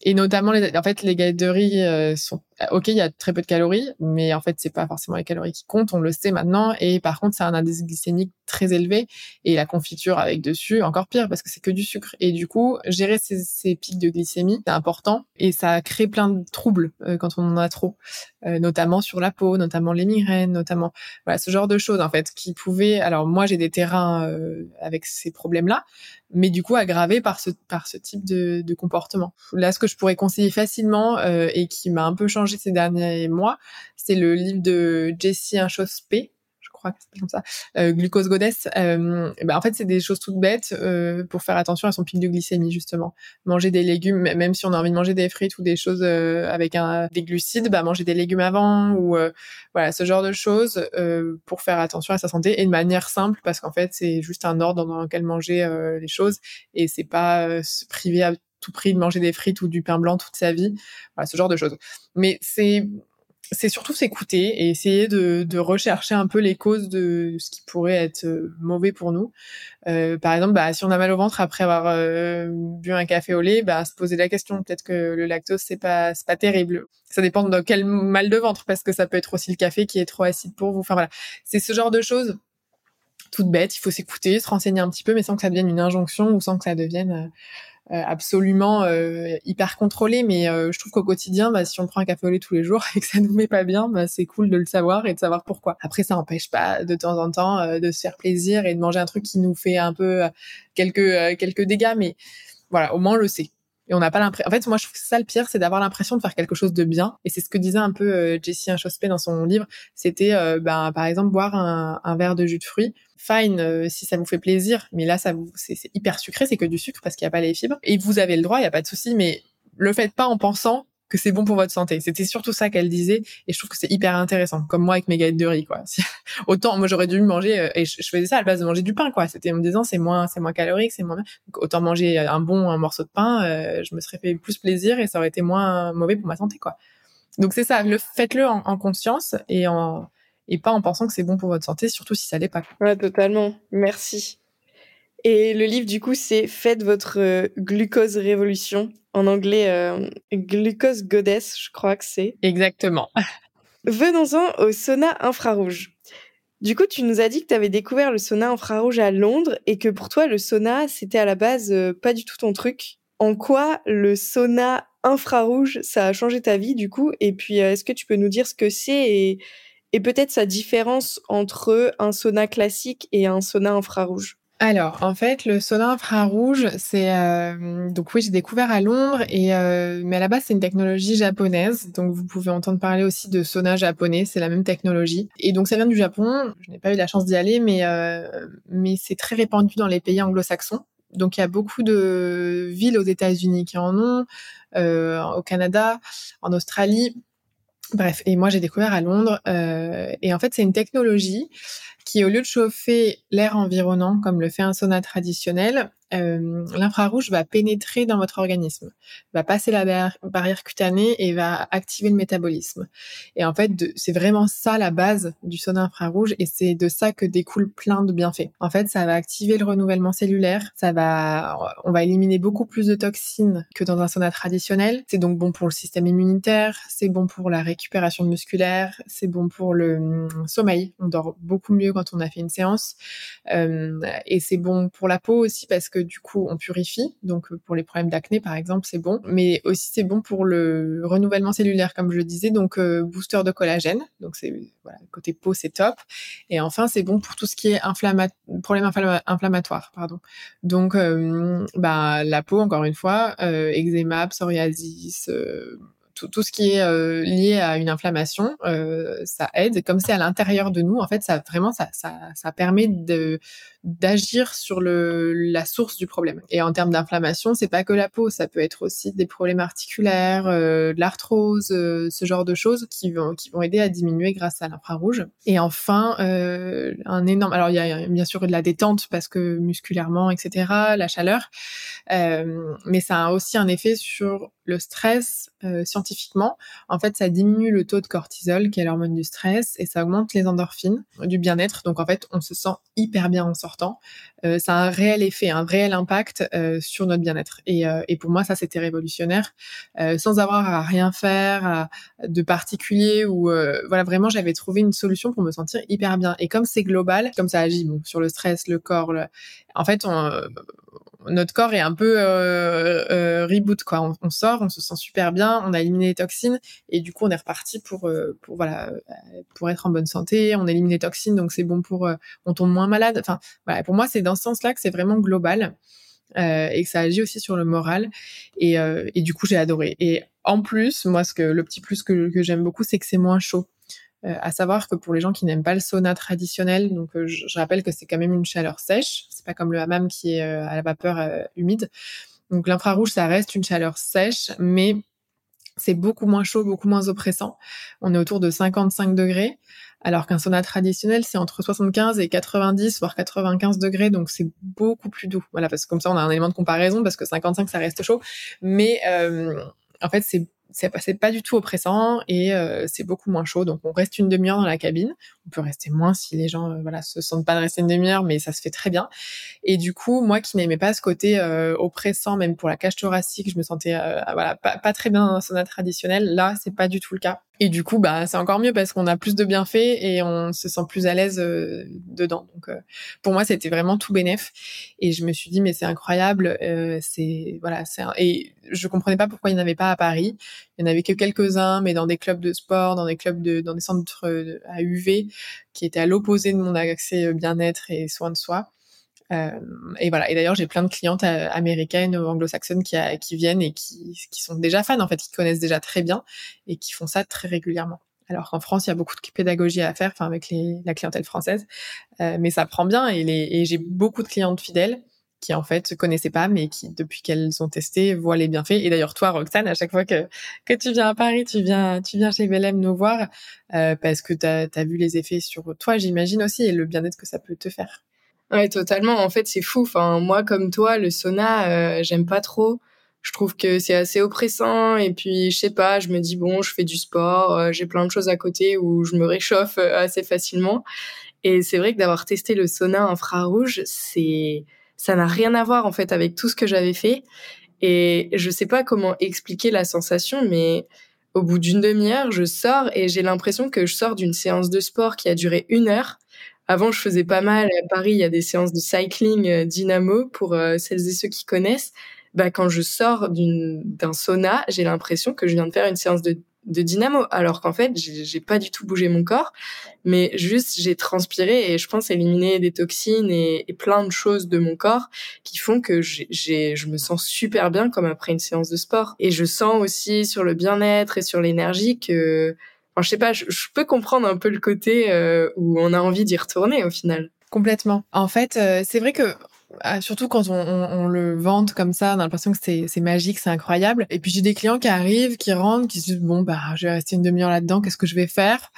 et notamment les, en fait les riz sont ok, il y a très peu de calories, mais en fait, c'est pas forcément les calories qui comptent, on le sait maintenant. Et par contre, a un indice glycémique très élevé. Et la confiture avec dessus, encore pire, parce que c'est que du sucre. Et du coup, gérer ces, pics de glycémie, c'est important. Et ça crée plein de troubles euh, quand on en a trop, euh, notamment sur la peau, notamment les migraines, notamment voilà ce genre de choses en fait qui pouvaient. Alors moi, j'ai des terrains euh, avec ces problèmes-là, mais du coup aggravés par ce par ce type de, de comportement. Là, ce que je pourrais conseiller facilement et qui m'a un peu changé ces derniers mois, c'est le livre de Jessie Inchospé, je crois que c'est comme ça, euh, Glucose Goddess. Ben en fait, c'est des choses toutes bêtes euh, pour faire attention à son pic de glycémie, justement. Manger des légumes, même si on a envie de manger des frites ou des choses avec des glucides, bah, manger des légumes avant ou voilà, ce genre de choses pour faire attention à sa santé et de manière simple parce qu'en fait, c'est juste un ordre dans lequel manger les choses et c'est pas se priver à tout prix de manger des frites ou du pain blanc toute sa vie, voilà, ce genre de choses. Mais c'est c'est surtout s'écouter et essayer de, de, rechercher un peu les causes de ce qui pourrait être euh, mauvais pour nous. Euh, par exemple, bah, si on a mal au ventre après avoir euh, bu un café au lait, bah, se poser la question. Peut-être que le lactose c'est pas c'est pas terrible. Ça dépend de quel mal de ventre parce que ça peut être aussi le café qui est trop acide pour vous. Enfin voilà, c'est ce genre de choses toutes bêtes. Il faut s'écouter, se renseigner un petit peu, mais sans que ça devienne une injonction ou sans que ça devienne euh, absolument euh, hyper contrôlé, mais euh, je trouve qu'au quotidien, bah, si on prend un café au lait tous les jours et que ça nous met pas bien, bah, c'est cool de le savoir et de savoir pourquoi. Après, ça n'empêche pas de temps en temps de se faire plaisir et de manger un truc qui nous fait un peu quelques quelques dégâts, mais voilà, au moins on le sait. Et on n'a pas l'impression. En fait, moi, je trouve que ça le pire, c'est d'avoir l'impression de faire quelque chose de bien. Et c'est ce que disait un peu Jessie Inchospé dans son livre. C'était, ben, par exemple, boire un, verre de jus de fruits fine euh, si ça vous fait plaisir, mais là ça vous c'est hyper sucré, c'est que du sucre parce qu'il n'y a pas les fibres et vous avez le droit, il y a pas de souci, mais le faites pas en pensant que c'est bon pour votre santé. C'était surtout ça qu'elle disait et je trouve que c'est hyper intéressant. Comme moi avec mes galettes de riz quoi. autant moi j'aurais dû manger euh, et je, faisais ça à la base de manger du pain quoi. C'était en me disant c'est moins c'est moins calorique, c'est moins autant manger un bon un morceau de pain, euh, je me serais fait plus plaisir et ça aurait été moins mauvais pour ma santé quoi. Donc c'est ça, le faites-le en, en conscience et en et pas en pensant que c'est bon pour votre santé, surtout si ça l'est pas. Ouais, totalement. Merci. Et le livre, du coup, c'est Faites votre euh, glucose révolution. En anglais, euh, Glucose Goddess, je crois que c'est. Exactement. Venons-en au sauna infrarouge. Du coup, tu nous as dit que tu avais découvert le sauna infrarouge à Londres et que pour toi, le sauna, c'était à la base euh, pas du tout ton truc. En quoi le sauna infrarouge, ça a changé ta vie, du coup? Et puis, est-ce que tu peux nous dire ce que c'est et et peut-être sa différence entre un sauna classique et un sauna infrarouge? Alors, en fait, le sauna infrarouge, c'est euh, donc oui, j'ai découvert à Londres et euh, mais à la base c'est une technologie japonaise, donc vous pouvez entendre parler aussi de sauna japonais, c'est la même technologie. Et donc ça vient du Japon. Je n'ai pas eu la chance d'y aller, mais euh, mais c'est très répandu dans les pays anglo-saxons. Donc il y a beaucoup de villes aux États-Unis qui en ont, au Canada, en Australie. Bref, et moi j'ai découvert à Londres, euh, et en fait c'est une technologie qui, au lieu de chauffer l'air environnant comme le fait un sauna traditionnel, euh, l'infrarouge va pénétrer dans votre organisme, va passer la barrière cutanée et va activer le métabolisme. Et en fait, c'est vraiment ça la base du sauna infrarouge et c'est de ça que découle plein de bienfaits. En fait, ça va activer le renouvellement cellulaire, ça va, on va éliminer beaucoup plus de toxines que dans un sauna traditionnel. C'est donc bon pour le système immunitaire, c'est bon pour la récupération musculaire, c'est bon pour le hum, sommeil. On dort beaucoup mieux quand on a fait une séance. Euh, et c'est bon pour la peau aussi parce que du coup, on purifie. Donc, pour les problèmes d'acné, par exemple, c'est bon. Mais aussi, c'est bon pour le renouvellement cellulaire, comme je le disais. Donc, euh, booster de collagène. Donc, c'est voilà, côté peau, c'est top. Et enfin, c'est bon pour tout ce qui est problème inflammatoire. Pardon. Donc, euh, bah, la peau, encore une fois, euh, eczéma, psoriasis, euh, tout, ce qui est euh, lié à une inflammation, euh, ça aide. Comme c'est à l'intérieur de nous, en fait, ça vraiment, ça, ça permet de d'agir sur le la source du problème. Et en termes d'inflammation, c'est pas que la peau, ça peut être aussi des problèmes articulaires, euh, de l'arthrose, euh, ce genre de choses qui vont qui vont aider à diminuer grâce à l'infrarouge. Et enfin, euh, un énorme. Alors il y a bien sûr de la détente parce que musculairement, etc. La chaleur, mais ça a aussi un effet sur le stress scientifiquement, en fait, ça diminue le taux de cortisol, qui est l'hormone du stress, et ça augmente les endorphines, du bien-être. Donc, en fait, on se sent hyper bien en sortant. Euh, ça a un réel effet, un réel impact euh, sur notre bien-être. Et, et, pour moi, ça, c'était révolutionnaire. sans avoir à rien faire de particulier, ou voilà, vraiment, j'avais trouvé une solution pour me sentir hyper bien. Et comme c'est global, comme ça agit sur le stress, le corps, en fait, on, notre corps est un peu euh, euh, reboot quoi. On, sort, on se sent super bien, on a éliminé les toxines et du coup on est reparti pour euh, pour voilà pour être en bonne santé. On élimine les toxines donc c'est bon pour on tombe moins malade. Enfin voilà pour moi c'est dans ce sens-là que c'est vraiment global et que ça agit aussi sur le moral et, et du coup j'ai adoré. Et en plus moi ce que le petit plus que, j'aime beaucoup c'est que c'est moins chaud. Euh, à savoir que pour les gens qui n'aiment pas le sauna traditionnel, donc euh, je, rappelle que c'est quand même une chaleur sèche, comme le hammam qui est euh, à la vapeur humide. Donc l'infrarouge, ça reste une chaleur sèche, mais c'est beaucoup moins chaud, beaucoup moins oppressant. On est autour de 55 degrés, alors qu'un sauna traditionnel, c'est entre 75 et 90, voire 95 degrés, donc c'est beaucoup plus doux. Voilà, parce que comme ça, on a un élément de comparaison, parce que 55, ça reste chaud. Mais en fait, c'est c'est pas du tout oppressant et euh, c'est beaucoup moins chaud. Donc on reste une demi-heure dans la cabine. On peut rester moins si les gens euh, voilà se sentent pas de rester une demi-heure, mais ça se fait très bien. Et du coup, moi qui n'aimais pas ce côté euh, oppressant, même pour la cage thoracique, je me sentais voilà pas, pas, très bien dans un sauna traditionnel. Là, c'est pas du tout le cas. Et du coup, bah, c'est encore mieux parce qu'on a plus de bienfaits et on se sent plus à l'aise euh, dedans. Donc, euh, pour moi, c'était vraiment tout bénéf. Et je me suis dit, mais c'est incroyable. Euh, c'est voilà, c'est et je comprenais pas pourquoi il n'y en avait pas à Paris. Il y en avait que quelques-uns, mais dans des clubs de sport, dans des clubs de, dans des centres à UV qui étaient à l'opposé de mon accès bien-être et soins de soi. Euh, et voilà. Et d'ailleurs, j'ai plein de clientes euh, américaines ou anglo-saxonnes qui, viennent et qui, sont déjà fans, en fait, qui connaissent déjà très bien et qui font ça très régulièrement. Alors qu'en France, il y a beaucoup de pédagogie à faire, enfin avec la clientèle française, euh, mais ça prend bien. Et, j'ai beaucoup de clientes fidèles qui en fait se connaissaient pas, mais qui depuis qu'elles ont testé voient les bienfaits. Et d'ailleurs, toi, Roxane, à chaque fois que tu viens à Paris, tu viens chez Belém nous voir parce que tu as vu les effets sur toi, j'imagine aussi, et le bien-être que ça peut te faire. Ouais, totalement. En fait, c'est fou. Enfin, moi, comme toi, le sauna, euh, j'aime pas trop. Je trouve que c'est assez oppressant. Et puis, je sais pas, je me dis, bon, je fais du sport, euh, j'ai plein de choses à côté où je me réchauffe euh, assez facilement. Et c'est vrai que d'avoir testé le sauna infrarouge, c'est, ça n'a rien à voir, en fait, avec tout ce que j'avais fait. Et je sais pas comment expliquer la sensation, mais au bout d'une demi-heure, je sors et j'ai l'impression que je sors d'une séance de sport qui a duré une heure avant, je faisais pas mal. À Paris, il y a des séances de cycling euh, dynamo pour euh, celles et ceux qui connaissent. Bah, quand je sors d'un sauna, j'ai l'impression que je viens de faire une séance de, de dynamo, alors qu'en fait, j'ai pas du tout bougé mon corps, mais juste j'ai transpiré et je pense éliminer des toxines et, plein de choses de mon corps qui font que je me sens super bien comme après une séance de sport. Et je sens aussi sur le bien-être et sur l'énergie que je sais pas, je, peux comprendre un peu le côté euh, où on a envie d'y retourner au final. Complètement. En fait, euh, c'est vrai que ah, surtout quand on, on, le vante comme ça, on a l'impression que c'est magique, c'est incroyable. Et puis j'ai des clients qui arrivent, qui rentrent, qui se disent bon bah je vais rester une demi-heure là-dedans, qu'est-ce que je vais faire?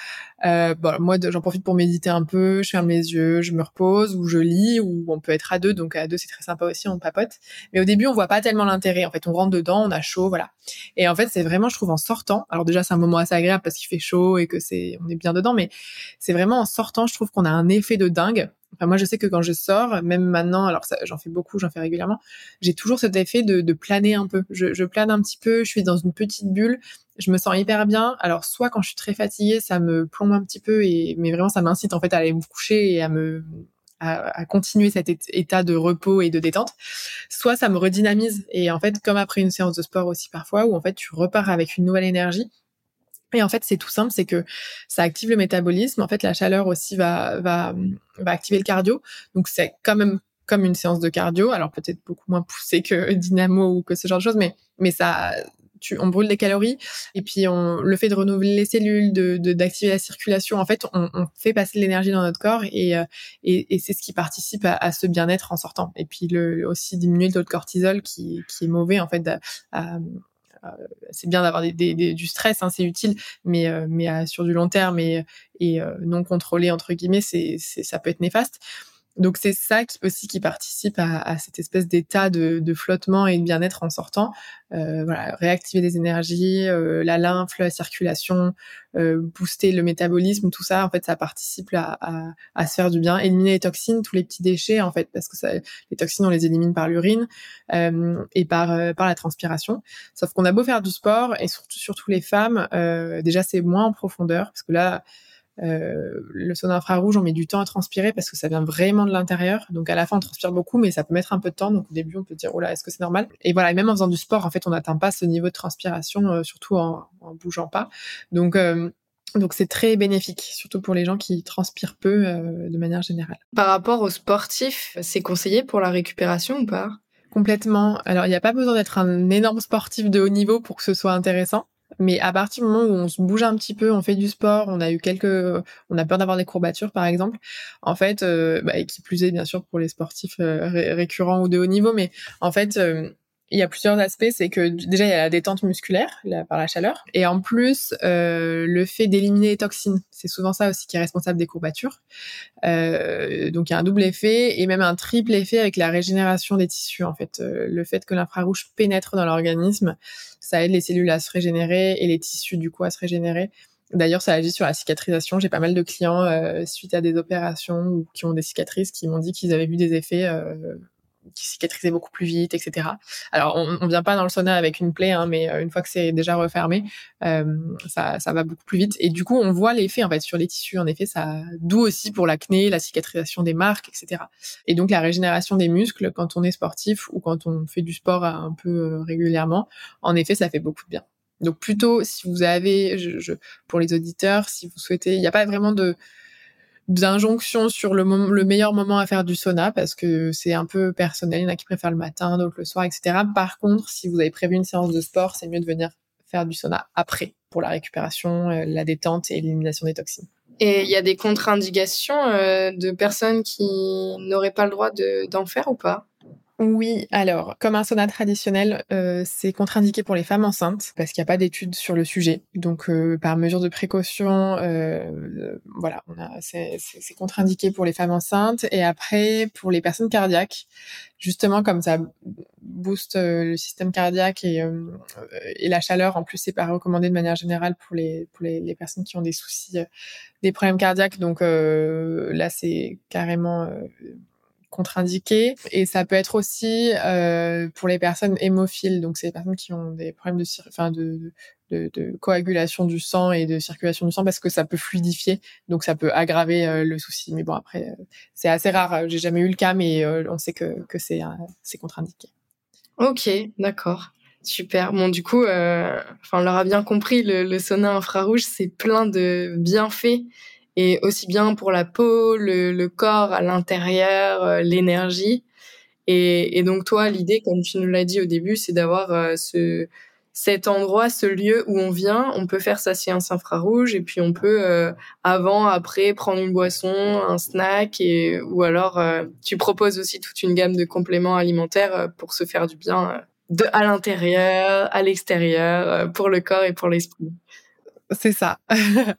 Euh, bon, Moi j'en profite pour méditer un peu, je ferme les yeux, je me repose, ou je lis, ou on peut être à deux, donc à deux c'est très sympa aussi, on papote. Mais au début on voit pas tellement l'intérêt. En fait on rentre dedans, on a chaud, voilà. Et en fait c'est vraiment je trouve en sortant. Alors déjà c'est un moment assez agréable parce qu'il fait chaud et que c'est on est bien dedans, mais c'est vraiment en sortant je trouve qu'on a un effet de dingue Enfin, moi, je sais que quand je sors, même maintenant, alors j'en fais beaucoup, j'en fais régulièrement, j'ai toujours cet effet de, planer un peu. Je, je, plane un petit peu, je suis dans une petite bulle, je me sens hyper bien. Alors, soit quand je suis très fatiguée, ça me plombe un petit peu, et mais vraiment, ça m'incite en fait à aller me coucher et à me à, à, continuer cet état de repos et de détente. Soit ça me redynamise et en fait, comme après une séance de sport aussi parfois, où en fait tu repars avec une nouvelle énergie et en fait, c'est tout simple, c'est que ça active le métabolisme. En fait, la chaleur aussi va va va activer le cardio. Donc c'est quand même comme une séance de cardio. Alors peut-être beaucoup moins poussé que dynamo ou que ce genre de choses, mais mais ça tu, on brûle des calories et puis on, le fait de renouveler les cellules, de d'activer la circulation, en fait, on, on fait passer l'énergie dans notre corps et, euh, et, et c'est ce qui participe à, à ce bien-être en sortant. Et puis le, aussi diminuer le taux de cortisol qui, qui est mauvais en fait à, c'est bien d'avoir des, du stress, hein, c'est utile, mais euh, euh, sur du long terme et, et non contrôlé entre guillemets, c'est ça peut être néfaste. Donc c'est ça qui, aussi qui participe à, à cette espèce d'état de, de, flottement et de bien-être en sortant. Euh, voilà, réactiver les énergies, euh, la lymphe, la circulation, euh, booster le métabolisme, tout ça, en fait, ça participe à, à, à, se faire du bien. Éliminer les toxines, tous les petits déchets, en fait, parce que ça, les toxines, on les élimine par l'urine euh, et par euh, par la transpiration. Sauf qu'on a beau faire du sport et surtout surtout les femmes, déjà c'est moins en profondeur parce que là euh, le sauna infrarouge, on met du temps à transpirer parce que ça vient vraiment de l'intérieur. Donc à la fin, on transpire beaucoup, mais ça peut mettre un peu de temps. Donc au début, on peut dire, oh là, est-ce que c'est normal? Et voilà, et même en faisant du sport, en fait, on n'atteint pas ce niveau de transpiration, euh, surtout en, en bougeant pas. Donc euh, donc c'est très bénéfique, surtout pour les gens qui transpirent peu de manière générale. Par rapport aux sportifs, c'est conseillé pour la récupération ou pas? Complètement. Alors il n'y a pas besoin d'être un énorme sportif de haut niveau pour que ce soit intéressant. Mais à partir du moment où on se bouge un petit peu, on fait du sport, on a eu quelques, on a peur d'avoir des courbatures par exemple. En fait, euh, bah, qui plus est bien sûr pour les sportifs euh, récurrents ou de haut niveau, mais en fait, euh, il y a plusieurs aspects. C'est que déjà, il y a la détente musculaire par la chaleur. Et en plus, euh, le fait d'éliminer les toxines. C'est souvent ça aussi qui est responsable des courbatures. Euh, donc, il y a un double effet et même un triple effet avec la régénération des tissus. En fait, euh, le fait que l'infrarouge pénètre dans l'organisme, ça aide les cellules à se régénérer et les tissus, du coup, à se régénérer. D'ailleurs, ça agit sur la cicatrisation. J'ai pas mal de clients euh, suite à des opérations ou qui ont des cicatrices qui m'ont dit qu'ils avaient vu des effets euh, qui cicatrisait beaucoup plus vite, etc. Alors, on, on vient pas dans le sauna avec une plaie, hein, mais euh, une fois que c'est déjà refermé, euh, ça, ça va beaucoup plus vite. Et du coup, on voit l'effet en fait sur les tissus. En effet, ça d'où aussi pour l'acné, la cicatrisation des marques, etc. Et donc la régénération des muscles quand on est sportif ou quand on fait du sport un peu euh, régulièrement, en effet, ça fait beaucoup de bien. Donc plutôt, si vous avez, je, je, pour les auditeurs, si vous souhaitez, il n'y a pas vraiment de d'injonction sur le, le meilleur moment à faire du sauna parce que c'est un peu personnel. Il y en a qui préfèrent le matin, d'autres le soir, etc. Par contre, si vous avez prévu une séance de sport, c'est mieux de venir faire du sauna après pour la récupération, euh, la détente et l'élimination des toxines. Et il y a des contre-indications euh, de personnes qui n'auraient pas le droit d'en faire ou pas? Oui, alors, comme un sauna traditionnel, euh, c'est contre-indiqué pour les femmes enceintes parce qu'il n'y a pas d'études sur le sujet. Donc, euh, par mesure de précaution, euh, voilà, c'est contre-indiqué pour les femmes enceintes. Et après, pour les personnes cardiaques, justement, comme ça booste le système cardiaque et, la chaleur, en plus, c'est pas recommandé de manière générale pour les, pour les personnes qui ont des soucis, des problèmes cardiaques. Donc là, c'est carrément contre-indiqué. Et ça peut être aussi euh, pour les personnes hémophiles, donc c'est les personnes qui ont des problèmes de, coagulation du sang et de circulation du sang parce que ça peut fluidifier, donc ça peut aggraver euh, le souci. Mais bon, après, euh, c'est assez rare. J'ai jamais eu le cas, mais on sait que, c'est contre-indiqué. Ok, d'accord. Super. Bon, du coup, enfin, on l'aura bien compris, le, le sauna infrarouge, c'est plein de bienfaits et aussi bien pour la peau, le, corps à l'intérieur, euh, l'énergie. Et, donc toi, l'idée, comme tu nous l'as dit au début, c'est d'avoir euh, ce, cet endroit, ce lieu où on vient, on peut faire sa séance infrarouge et puis on peut euh, avant, après prendre une boisson, un snack et ou alors tu proposes aussi toute une gamme de compléments alimentaires pour se faire du bien à l'intérieur, à l'extérieur, pour le corps et pour l'esprit. C'est ça.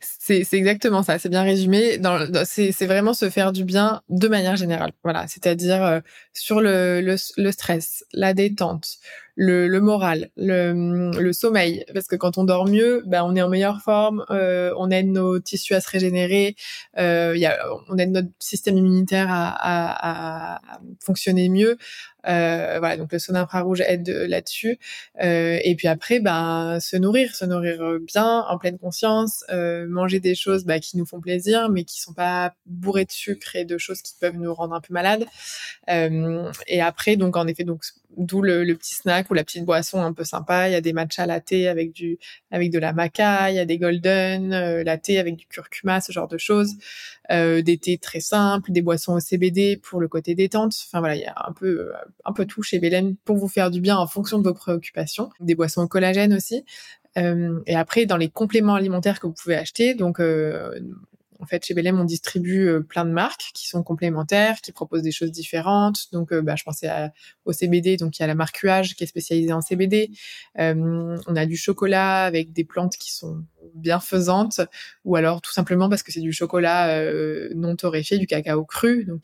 c'est exactement ça. C'est bien résumé. C'est vraiment se faire du bien de manière générale. Voilà. C'est-à-dire euh, sur le, stress, la détente, le, moral, le, sommeil. Parce que quand on dort mieux, ben, on est en meilleure forme, euh, on aide nos tissus à se régénérer, euh, a, on aide notre système immunitaire à fonctionner mieux. Euh, voilà, donc le son infrarouge aide là-dessus. Euh, et puis après, ben, se nourrir, se nourrir bien, en pleine conscience, euh, manger des choses bah, qui nous font plaisir, mais qui sont pas bourrées de sucre et de choses qui peuvent nous rendre un peu malades. Euh, et après, donc en effet, donc d'où le, petit snack ou la petite boisson un peu sympa. Il y a des matcha latte avec du avec de la maca, il y a des golden euh, latte avec du curcuma, ce genre de choses. Euh, des thés très simples, des boissons au CBD pour le côté détente. Enfin voilà, il y a un peu un peu tout chez Bélène pour vous faire du bien en fonction de vos préoccupations. Des boissons au collagène aussi. Euh, et après, dans les compléments alimentaires que vous pouvez acheter, donc euh, en fait, chez Belém, on distribue euh, plein de marques qui sont complémentaires, qui proposent des choses différentes. Donc, euh, bah, je pensais au CBD. Donc, il y a la marque UAGE qui est spécialisée en CBD. Euh, on a du chocolat avec des plantes qui sont bienfaisantes, ou alors tout simplement parce que c'est du chocolat non torréfié, du cacao cru. Donc,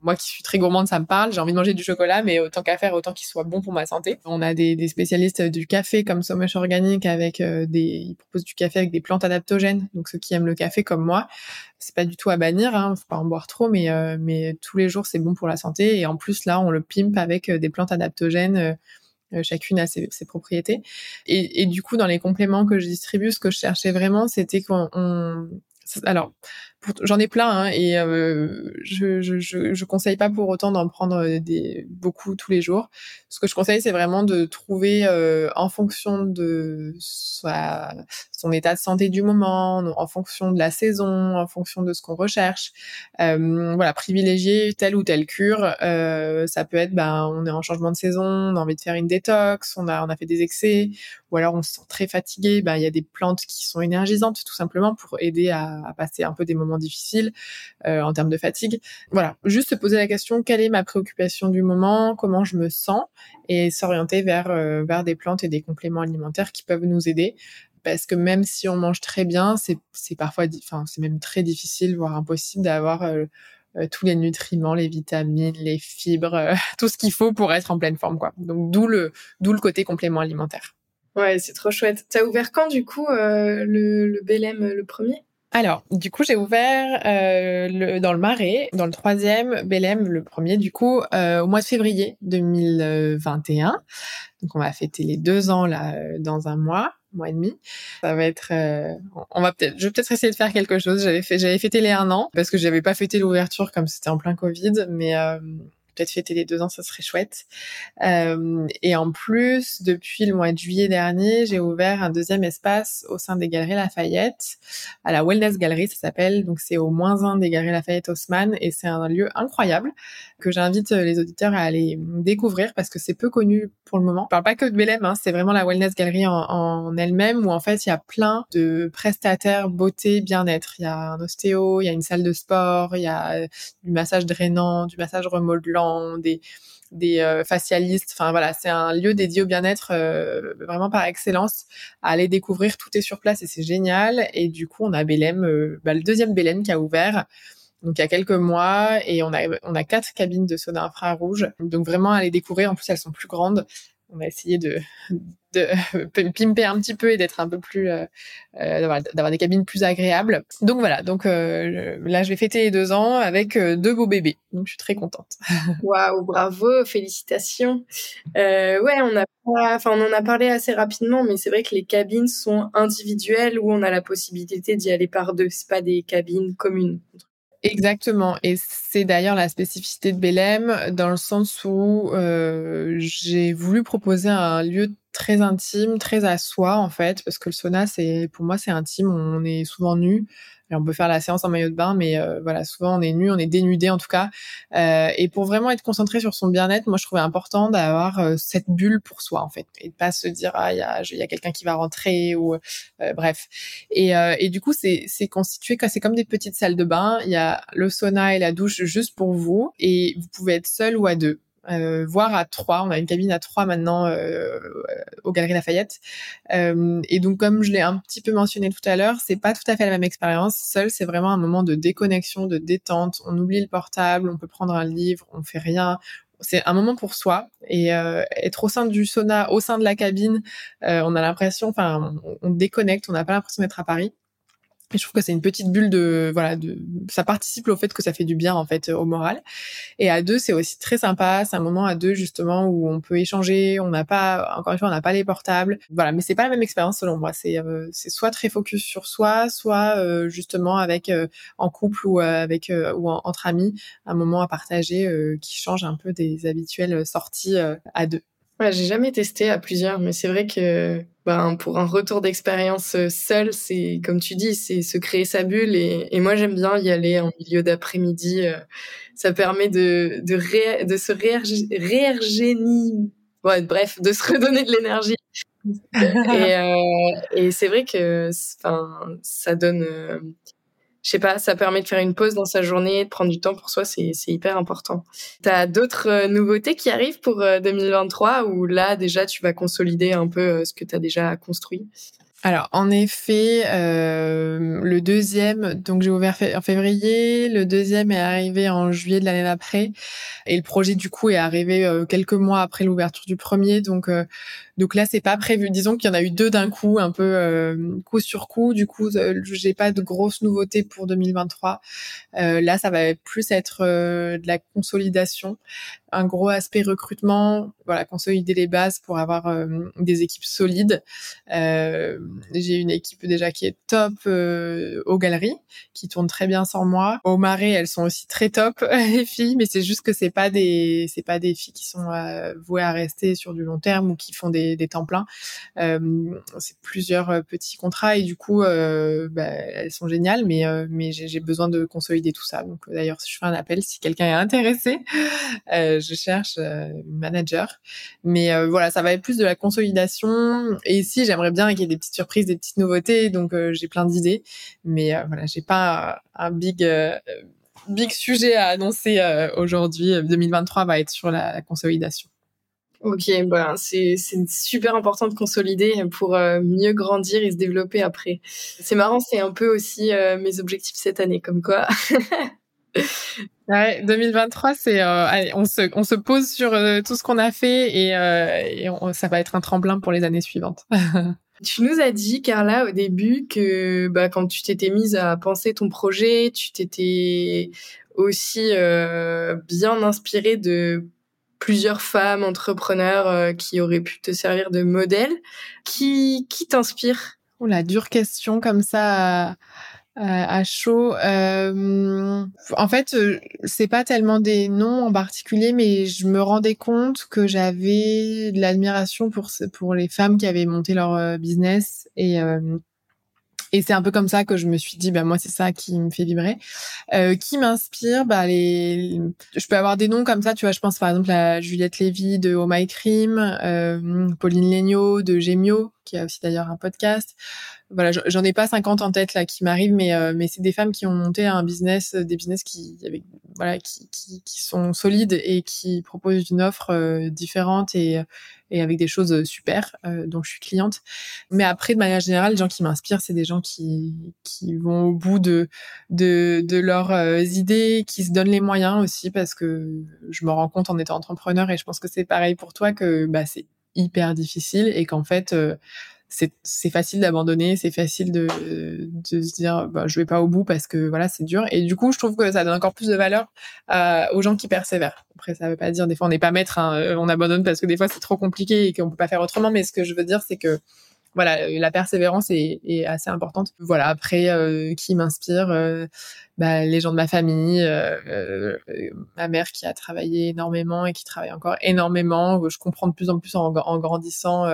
moi qui suis très gourmande, ça me parle. J'ai envie de manger du chocolat, mais autant qu'à faire, autant qu'il soit bon pour ma santé. On a des, spécialistes du café comme Sommech Organique avec des, ils proposent du café avec des plantes adaptogènes. Donc, ceux qui aiment le café comme moi c'est pas du tout à bannir, hein, faut pas en boire trop, mais euh, mais tous les jours c'est bon pour la santé. Et en plus là, on le pimpe avec euh, des plantes adaptogènes. Euh, chacune a ses, propriétés. Et, et, du coup, dans les compléments que je distribue, ce que je cherchais vraiment, c'était qu'on alors j'en ai plein hein, et euh, je, je, je, conseille pas pour autant d'en prendre euh, des beaucoup tous les jours. Ce que je conseille, c'est vraiment de trouver euh, en fonction de son état de santé du moment, en fonction de la saison, en fonction de ce qu'on recherche. Voilà, privilégier telle ou telle cure. Ça peut être, ben, on est en changement de saison, on a envie de faire une détox, on a on a fait des excès, ou alors on se sent très fatigué. Ben, il y a des plantes qui sont énergisantes tout simplement pour aider à, à passer un peu des moments difficile euh, en termes de fatigue. Voilà, juste se poser la question quelle est ma préoccupation du moment, comment je me sens, et s'orienter vers euh, vers des plantes et des compléments alimentaires qui peuvent nous aider. Parce que même si on mange très bien, c'est c'est parfois, enfin c'est même très difficile, voire impossible d'avoir euh, tous les nutriments, les vitamines, les fibres, tout ce qu'il faut pour être en pleine forme, quoi. Donc d'où le d'où le côté complément alimentaire. Ouais, c'est trop chouette. T'as ouvert quand du coup le, le BLM le premier? Alors, du coup, j'ai ouvert euh, le, dans le Marais, dans le troisième, Belém, le premier, du coup, euh, au mois de février 2021. Donc, on va fêter les deux ans là euh, dans un mois, mois et demi. Ça va être, euh, on va peut-être, je vais peut-être essayer de faire quelque chose. J'avais fait, j'avais fêté les un an parce que j'avais pas fêté l'ouverture comme c'était en plein Covid, mais euh, peut-être fêter les deux ans, ça serait chouette. Euh, et en plus, depuis le mois de juillet dernier, j'ai ouvert un deuxième espace au sein des Galeries Lafayette, à la Wellness Gallery, ça s'appelle. Donc c'est au moins un des Galeries Lafayette Haussmann et c'est un lieu incroyable que j'invite les auditeurs à aller découvrir parce que c'est peu connu pour le moment. Je parle pas que de Belém, hein, c'est vraiment la Wellness Gallery en, en elle-même où en fait il y a plein de prestataires beauté, bien-être. Il y a un ostéo, il y a une salle de sport, il y a du massage drainant, du massage remodelant des des euh, facialistes. Enfin voilà, c'est un lieu dédié au bien-être euh, vraiment par excellence. À aller découvrir, tout est sur place et c'est génial. Et du coup, on a Belém, euh, bah, le deuxième Belém qui a ouvert. Donc il y a quelques mois et on a on a quatre cabines de soda infrarouge. Donc vraiment aller découvrir. En plus elles sont plus grandes on va essayer de, pimper un petit peu et d'être un peu plus euh, euh d'avoir des cabines plus agréables. Donc voilà, donc euh, là je vais fêter les deux ans avec deux beaux bébés, donc je suis très contente. Waouh, bravo, félicitations. Ouais, on a enfin on en a parlé assez rapidement, mais c'est vrai que les cabines sont individuelles où on a la possibilité d'y aller par deux. C'est pas des cabines communes. Exactement. Et c'est d'ailleurs la spécificité de Belém dans le sens où euh, j'ai voulu proposer un lieu très intime, très à soi en fait, parce que le sauna, c'est pour moi c'est intime. On est souvent nu. On peut faire la séance en maillot de bain, mais euh, voilà, souvent on est nu, on est dénudé en tout cas. Euh, et pour vraiment être concentré sur son bien-être, moi je trouvais important d'avoir euh, cette bulle pour soi en fait, et de pas se dire ah il y a, quelqu'un qui va rentrer ou bref. Et, et du coup c'est c'est constitué, c'est comme des petites salles de bain. Il y a le sauna et la douche juste pour vous, et vous pouvez être seul ou à deux euh, voire à trois. On a une cabine à trois maintenant euh, aux Galeries Lafayette. Euh, et donc, comme je l'ai un petit peu mentionné tout à l'heure, c'est pas tout à fait la même expérience. Seul, c'est vraiment un moment de déconnexion, de détente. On oublie le portable, on peut prendre un livre, on fait rien. C'est un moment pour soi et euh, être au sein du sauna, au sein de la cabine, euh, on a l'impression, enfin, on déconnecte, on n'a pas l'impression d'être à Paris. Et je trouve que c'est une petite bulle de voilà de ça participe au fait que ça fait du bien en fait au moral. Et à deux, c'est aussi très sympa, c'est un moment à deux justement où on peut échanger, on n'a pas encore une fois, on n'a pas les portables. Voilà, mais c'est pas la même expérience selon moi, c'est euh, c'est soit très focus sur soi, soit euh, justement avec euh, en couple ou avec ou entre amis, un moment à partager qui change un peu des habituelles sorties à deux. Ouais, j'ai jamais testé à plusieurs, mais c'est vrai que ben, pour un retour d'expérience euh, seul, c'est comme tu dis, c'est se créer sa bulle. Et, moi, j'aime bien y aller en milieu d'après-midi. Euh, ça permet de de, ré, de se réergénie, ouais, bref, de se redonner de l'énergie. et, euh, et c'est vrai que, ça donne je sais pas, ça permet de faire une pause dans sa journée, de prendre du temps pour soi, c'est hyper important. T'as d'autres euh, nouveautés qui arrivent pour 2023 euh, ou là déjà tu vas consolider un peu euh, ce que tu as déjà construit? Alors, en effet, euh, le deuxième, donc j'ai ouvert en février, le deuxième est arrivé en juillet de l'année d'après, et le projet du coup est arrivé quelques mois après l'ouverture du premier, donc donc là, c'est pas prévu. Disons qu'il y en a eu deux d'un coup, un peu euh, coup sur coup. Du coup, euh, j'ai pas de grosses nouveautés pour 2023. Euh, là, ça va plus être euh, de la consolidation, un gros aspect recrutement. Voilà, consolider les bases pour avoir des équipes solides. j'ai une équipe déjà qui est top aux galeries, qui tourne très bien sans moi. Au marais, elles sont aussi très top les filles, mais c'est juste que c'est pas des c'est pas des filles qui sont vouées à rester sur du long terme ou qui font des des, temps pleins. Euh, c'est plusieurs euh, petits contrats et du coup, euh, bah, elles sont géniales, mais j'ai besoin de consolider tout ça. Donc d'ailleurs, je fais un appel si quelqu'un est intéressé, je cherche une manager. Mais voilà, ça va être plus de la consolidation. Et ici, j'aimerais bien qu'il y ait des petites surprises, des petites nouveautés. Donc j'ai plein d'idées, mais voilà, j'ai pas un, big big sujet à annoncer aujourd'hui. 2023 va être sur la consolidation. Ok, ben c'est super important de consolider pour euh, mieux grandir et se développer après. C'est marrant, c'est un peu aussi euh, mes objectifs cette année, comme quoi. ouais, 2023, c'est euh, on se on se pose sur tout ce qu'on a fait et, et ça va être un tremplin pour les années suivantes. Tu nous as dit, Carla, au début, que bah, quand tu t'étais mise à penser ton projet, tu t'étais aussi bien inspirée de plusieurs femmes entrepreneurs euh, qui auraient pu te servir de modèle. Qui, qui t'inspire? Oh la dure question comme ça à, chaud. Euh, en fait, euh, c'est pas tellement des noms en particulier, mais je me rendais compte que j'avais de l'admiration pour pour les femmes qui avaient monté leur business et et c'est un peu comme ça que je me suis dit, bah moi c'est ça qui me fait vibrer, euh, qui m'inspire. Bah les, je peux avoir des noms comme ça, tu vois. Je pense par exemple à Juliette Lévy de Oh My Cream, euh, Pauline Legnaud de Gemio, qui a aussi d'ailleurs un podcast. Voilà, j'en ai pas 50 en tête là qui m'arrivent, mais euh, mais c'est des femmes qui ont monté un business, des business qui avec voilà qui, qui, qui sont solides et qui proposent une offre euh, différente et et avec des choses euh, super euh, dont je suis cliente. Mais après, de manière générale, les gens qui m'inspirent, c'est des gens qui qui vont au bout de de, de leurs euh, idées, qui se donnent les moyens aussi, parce que je me rends compte en étant entrepreneur et je pense que c'est pareil pour toi que bah c'est hyper difficile et qu'en fait c'est facile d'abandonner, c'est facile de, se dire bah, je vais pas au bout parce que voilà c'est dur. Et du coup, je trouve que ça donne encore plus de valeur euh, aux gens qui persévèrent. Après, ça veut pas dire des fois on n'est pas maître, hein, on abandonne parce que des fois c'est trop compliqué et qu'on peut pas faire autrement. Mais ce que je veux dire, c'est que voilà, la persévérance est, assez importante. Voilà, après, euh, qui m'inspire euh, bah, Les gens de ma famille, euh, ma mère qui a travaillé énormément et qui travaille encore énormément. Je comprends de plus en plus en grandissant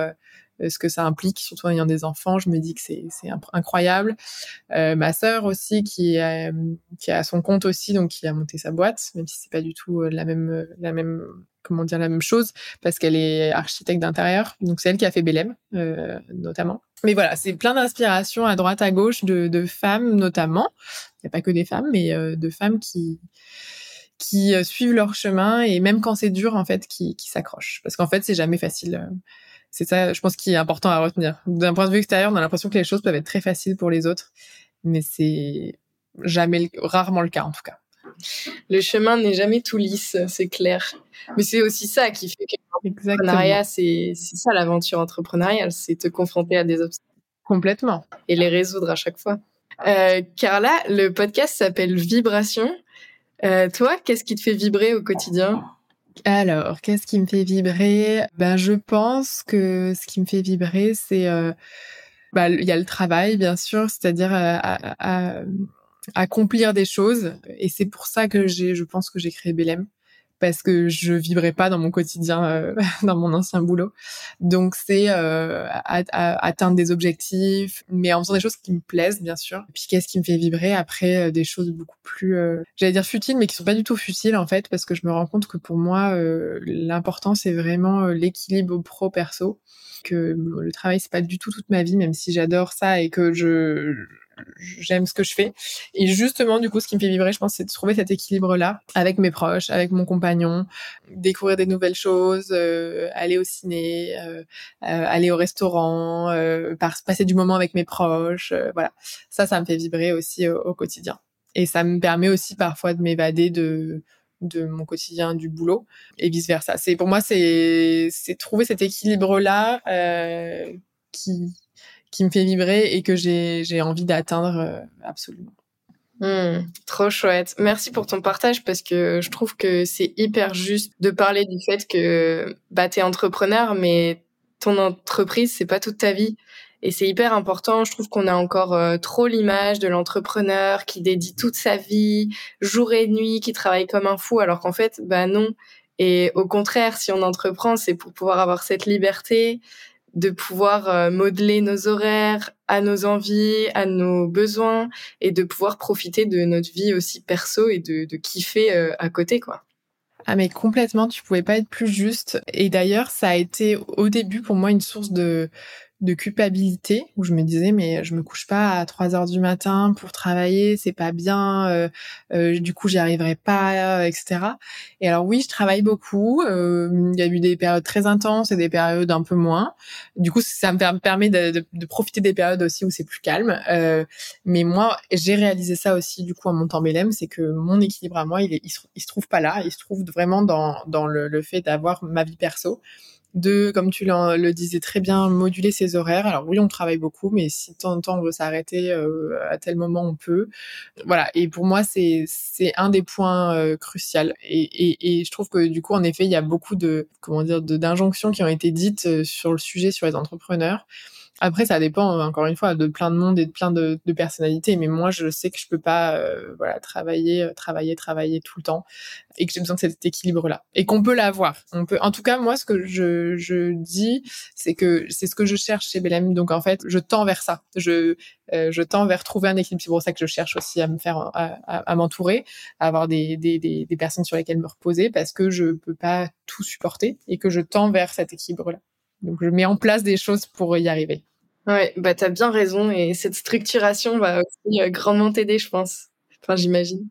ce que ça implique, surtout en ayant des enfants. Je me dis que c'est incroyable. Euh, ma sœur aussi, qui, qui a son compte aussi, donc qui a monté sa boîte, même si c'est pas du tout la même, comment dire la même chose parce qu'elle est architecte d'intérieur. Donc c'est elle qui a fait Belém euh, notamment. Mais voilà, c'est plein d'inspirations à droite à gauche de, femmes notamment. Il n'y a pas que des femmes, mais euh, de femmes qui euh, suivent leur chemin et même quand c'est dur en fait qui, qui s'accrochent parce qu'en fait c'est jamais facile. C'est ça, je pense, qui est important à retenir. D'un point de vue extérieur, on a l'impression que les choses peuvent être très faciles pour les autres, mais c'est jamais, rarement le cas en tout cas. Le chemin n'est jamais tout lisse, c'est clair. Mais c'est aussi ça qui fait que l'entrepreneuriat, c'est ça l'aventure entrepreneuriale, c'est te confronter à des obstacles. Complètement. Et les résoudre à chaque fois. Euh, Carla, le podcast s'appelle Vibration. Euh, toi, qu'est-ce qui te fait vibrer au quotidien? Alors, qu'est-ce qui me fait vibrer? Ben, je pense que ce qui me fait vibrer, c'est euh, bah, il y a le travail, bien sûr, c'est-à-dire euh, accomplir des choses. Et c'est pour ça que j'ai, je pense que j'ai créé Belém parce que je vibrais pas dans mon quotidien, euh, dans mon ancien boulot. Donc c'est euh, atteindre des objectifs, mais en faisant des choses qui me plaisent, bien sûr. Et puis qu'est-ce qui me fait vibrer après euh, des choses beaucoup plus, j'allais dire futiles, mais qui sont pas du tout futiles en fait, parce que je me rends compte que pour moi, l'important c'est vraiment l'équilibre pro perso. Que le travail c'est pas du tout toute ma vie, même si j'adore ça et que je j'aime ce que je fais. Et justement, du coup, ce qui me fait vibrer, je pense, c'est de trouver cet équilibre-là avec mes proches, avec mon compagnon, découvrir des nouvelles choses, euh, aller au ciné, euh, euh, aller au restaurant, passer du moment avec mes proches. voilà, ça, ça me fait vibrer aussi au, quotidien. Et ça me permet aussi parfois de m'évader de mon quotidien du boulot et vice versa. Pour moi c'est c'est trouver cet équilibre là qui qui me fait vibrer et que j'ai envie d'atteindre euh, absolument. Hmm, trop chouette. Merci pour ton partage parce que je trouve que c'est hyper juste de parler du fait que bah es entrepreneur mais ton entreprise c'est pas toute ta vie et c'est hyper important. Je trouve qu'on a encore euh, trop l'image de l'entrepreneur qui dédie toute sa vie, jour et nuit, qui travaille comme un fou alors qu'en fait bah non. Et au contraire, si on entreprend, c'est pour pouvoir avoir cette liberté, de pouvoir euh, modeler nos horaires à nos envies, à nos besoins et de pouvoir profiter de notre vie aussi perso et de, de kiffer euh, à côté quoi. Ah mais complètement, tu pouvais pas être plus juste. Et d'ailleurs, ça a été au début pour moi une source de de culpabilité où je me disais mais je me couche pas à 3 heures du matin pour travailler c'est pas bien euh, euh, du coup j'y arriverai pas euh, etc et alors oui je travaille beaucoup il y a eu des périodes très intenses et des périodes un peu moins. Du coup ça me permet de, de, profiter des périodes aussi où c'est plus calme mais moi j'ai réalisé ça aussi du coup en montant Belém c'est que mon équilibre à moi il, est, il, se, trouve pas là il se trouve vraiment dans dans le, le fait d'avoir ma vie perso de, comme tu le disais très bien, moduler ses horaires. Alors oui, on travaille beaucoup, mais si de temps en temps on veut s'arrêter euh, à tel moment, on peut. Voilà. Et pour moi, c'est c'est un des points euh, cruciaux. Et, et, et, je trouve que du coup, en effet, il y a beaucoup de comment dire d'injonctions qui ont été dites euh, sur le sujet sur les entrepreneurs. Après, ça dépend encore une fois de plein de monde et de plein de, de personnalités. Mais moi, je sais que je peux pas, euh, voilà, travailler, euh, travailler, travailler tout le temps, et que j'ai besoin de cet équilibre-là, et qu'on peut l'avoir. On peut. En tout cas, moi, ce que je, je dis, c'est que c'est ce que je cherche chez Belém. Donc, en fait, je tends vers ça. Je, euh, je tends vers trouver un équilibre. C'est pour ça que je cherche aussi à me faire, à, à, m'entourer, à avoir des, des, des, des personnes sur lesquelles me reposer, parce que je peux pas tout supporter et que je tends vers cet équilibre-là. Donc, je mets en place des choses pour y arriver. Ouais, bah t'as bien raison et cette structuration va aussi euh, grandement t'aider, je pense. Enfin, j'imagine.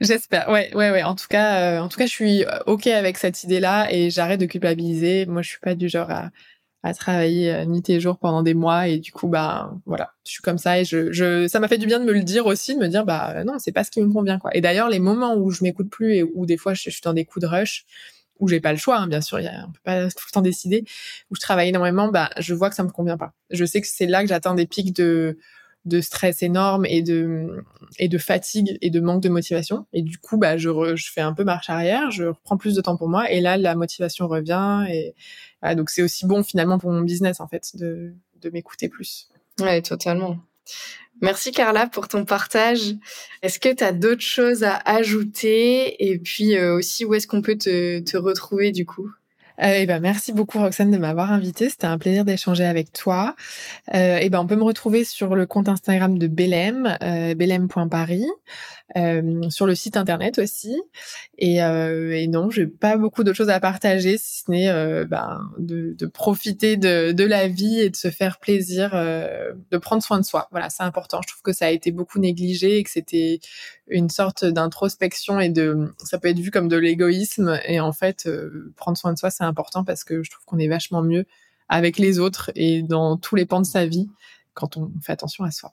J'espère. Ouais, ouais, ouais. En tout cas, euh, en tout cas, je suis euh, ok avec cette idée-là et j'arrête de culpabiliser. Moi, je suis pas du genre à, à travailler nuit et jour pendant des mois et du coup, bah voilà, je suis comme ça et je, je ça m'a fait du bien de me le dire aussi, de me dire bah non, c'est pas ce qui me convient quoi. Et d'ailleurs, les moments où je m'écoute plus et où des fois je suis dans des coups de rush, où j'ai pas le choix, hein, bien sûr, y a, on peut pas tout le temps décider, où je travaille énormément, bah, je vois que ça me convient pas. Je sais que c'est là que j'atteins des pics de, de stress énorme et de, et de fatigue et de manque de motivation. Et du coup, bah, je, je fais un peu marche arrière, je reprends plus de temps pour moi, et là, la motivation revient. Et donc, c'est aussi bon finalement pour mon business, en fait, de, de m'écouter plus. Ouais, totalement. Merci Carla pour ton partage. Est-ce que tu as d'autres choses à ajouter? Et puis euh, aussi, où est-ce qu'on peut te, retrouver du coup? Euh, eh ben, merci beaucoup Roxane de m'avoir invité. C'était un plaisir d'échanger avec toi. Euh, eh ben, on peut me retrouver sur le compte Instagram de Belém, euh, belém.paris, sur le site internet aussi. Et, euh, et non, j'ai pas beaucoup d'autres choses à partager, si ce n'est euh, ben, de, de, profiter de, de, la vie et de se faire plaisir, de prendre soin de soi. Voilà, c'est important. Je trouve que ça a été beaucoup négligé et que c'était une sorte d'introspection et de ça peut être vu comme de l'égoïsme et en fait prendre soin de soi c'est important parce que je trouve qu'on est vachement mieux avec les autres et dans tous les pans de sa vie quand on fait attention à soi.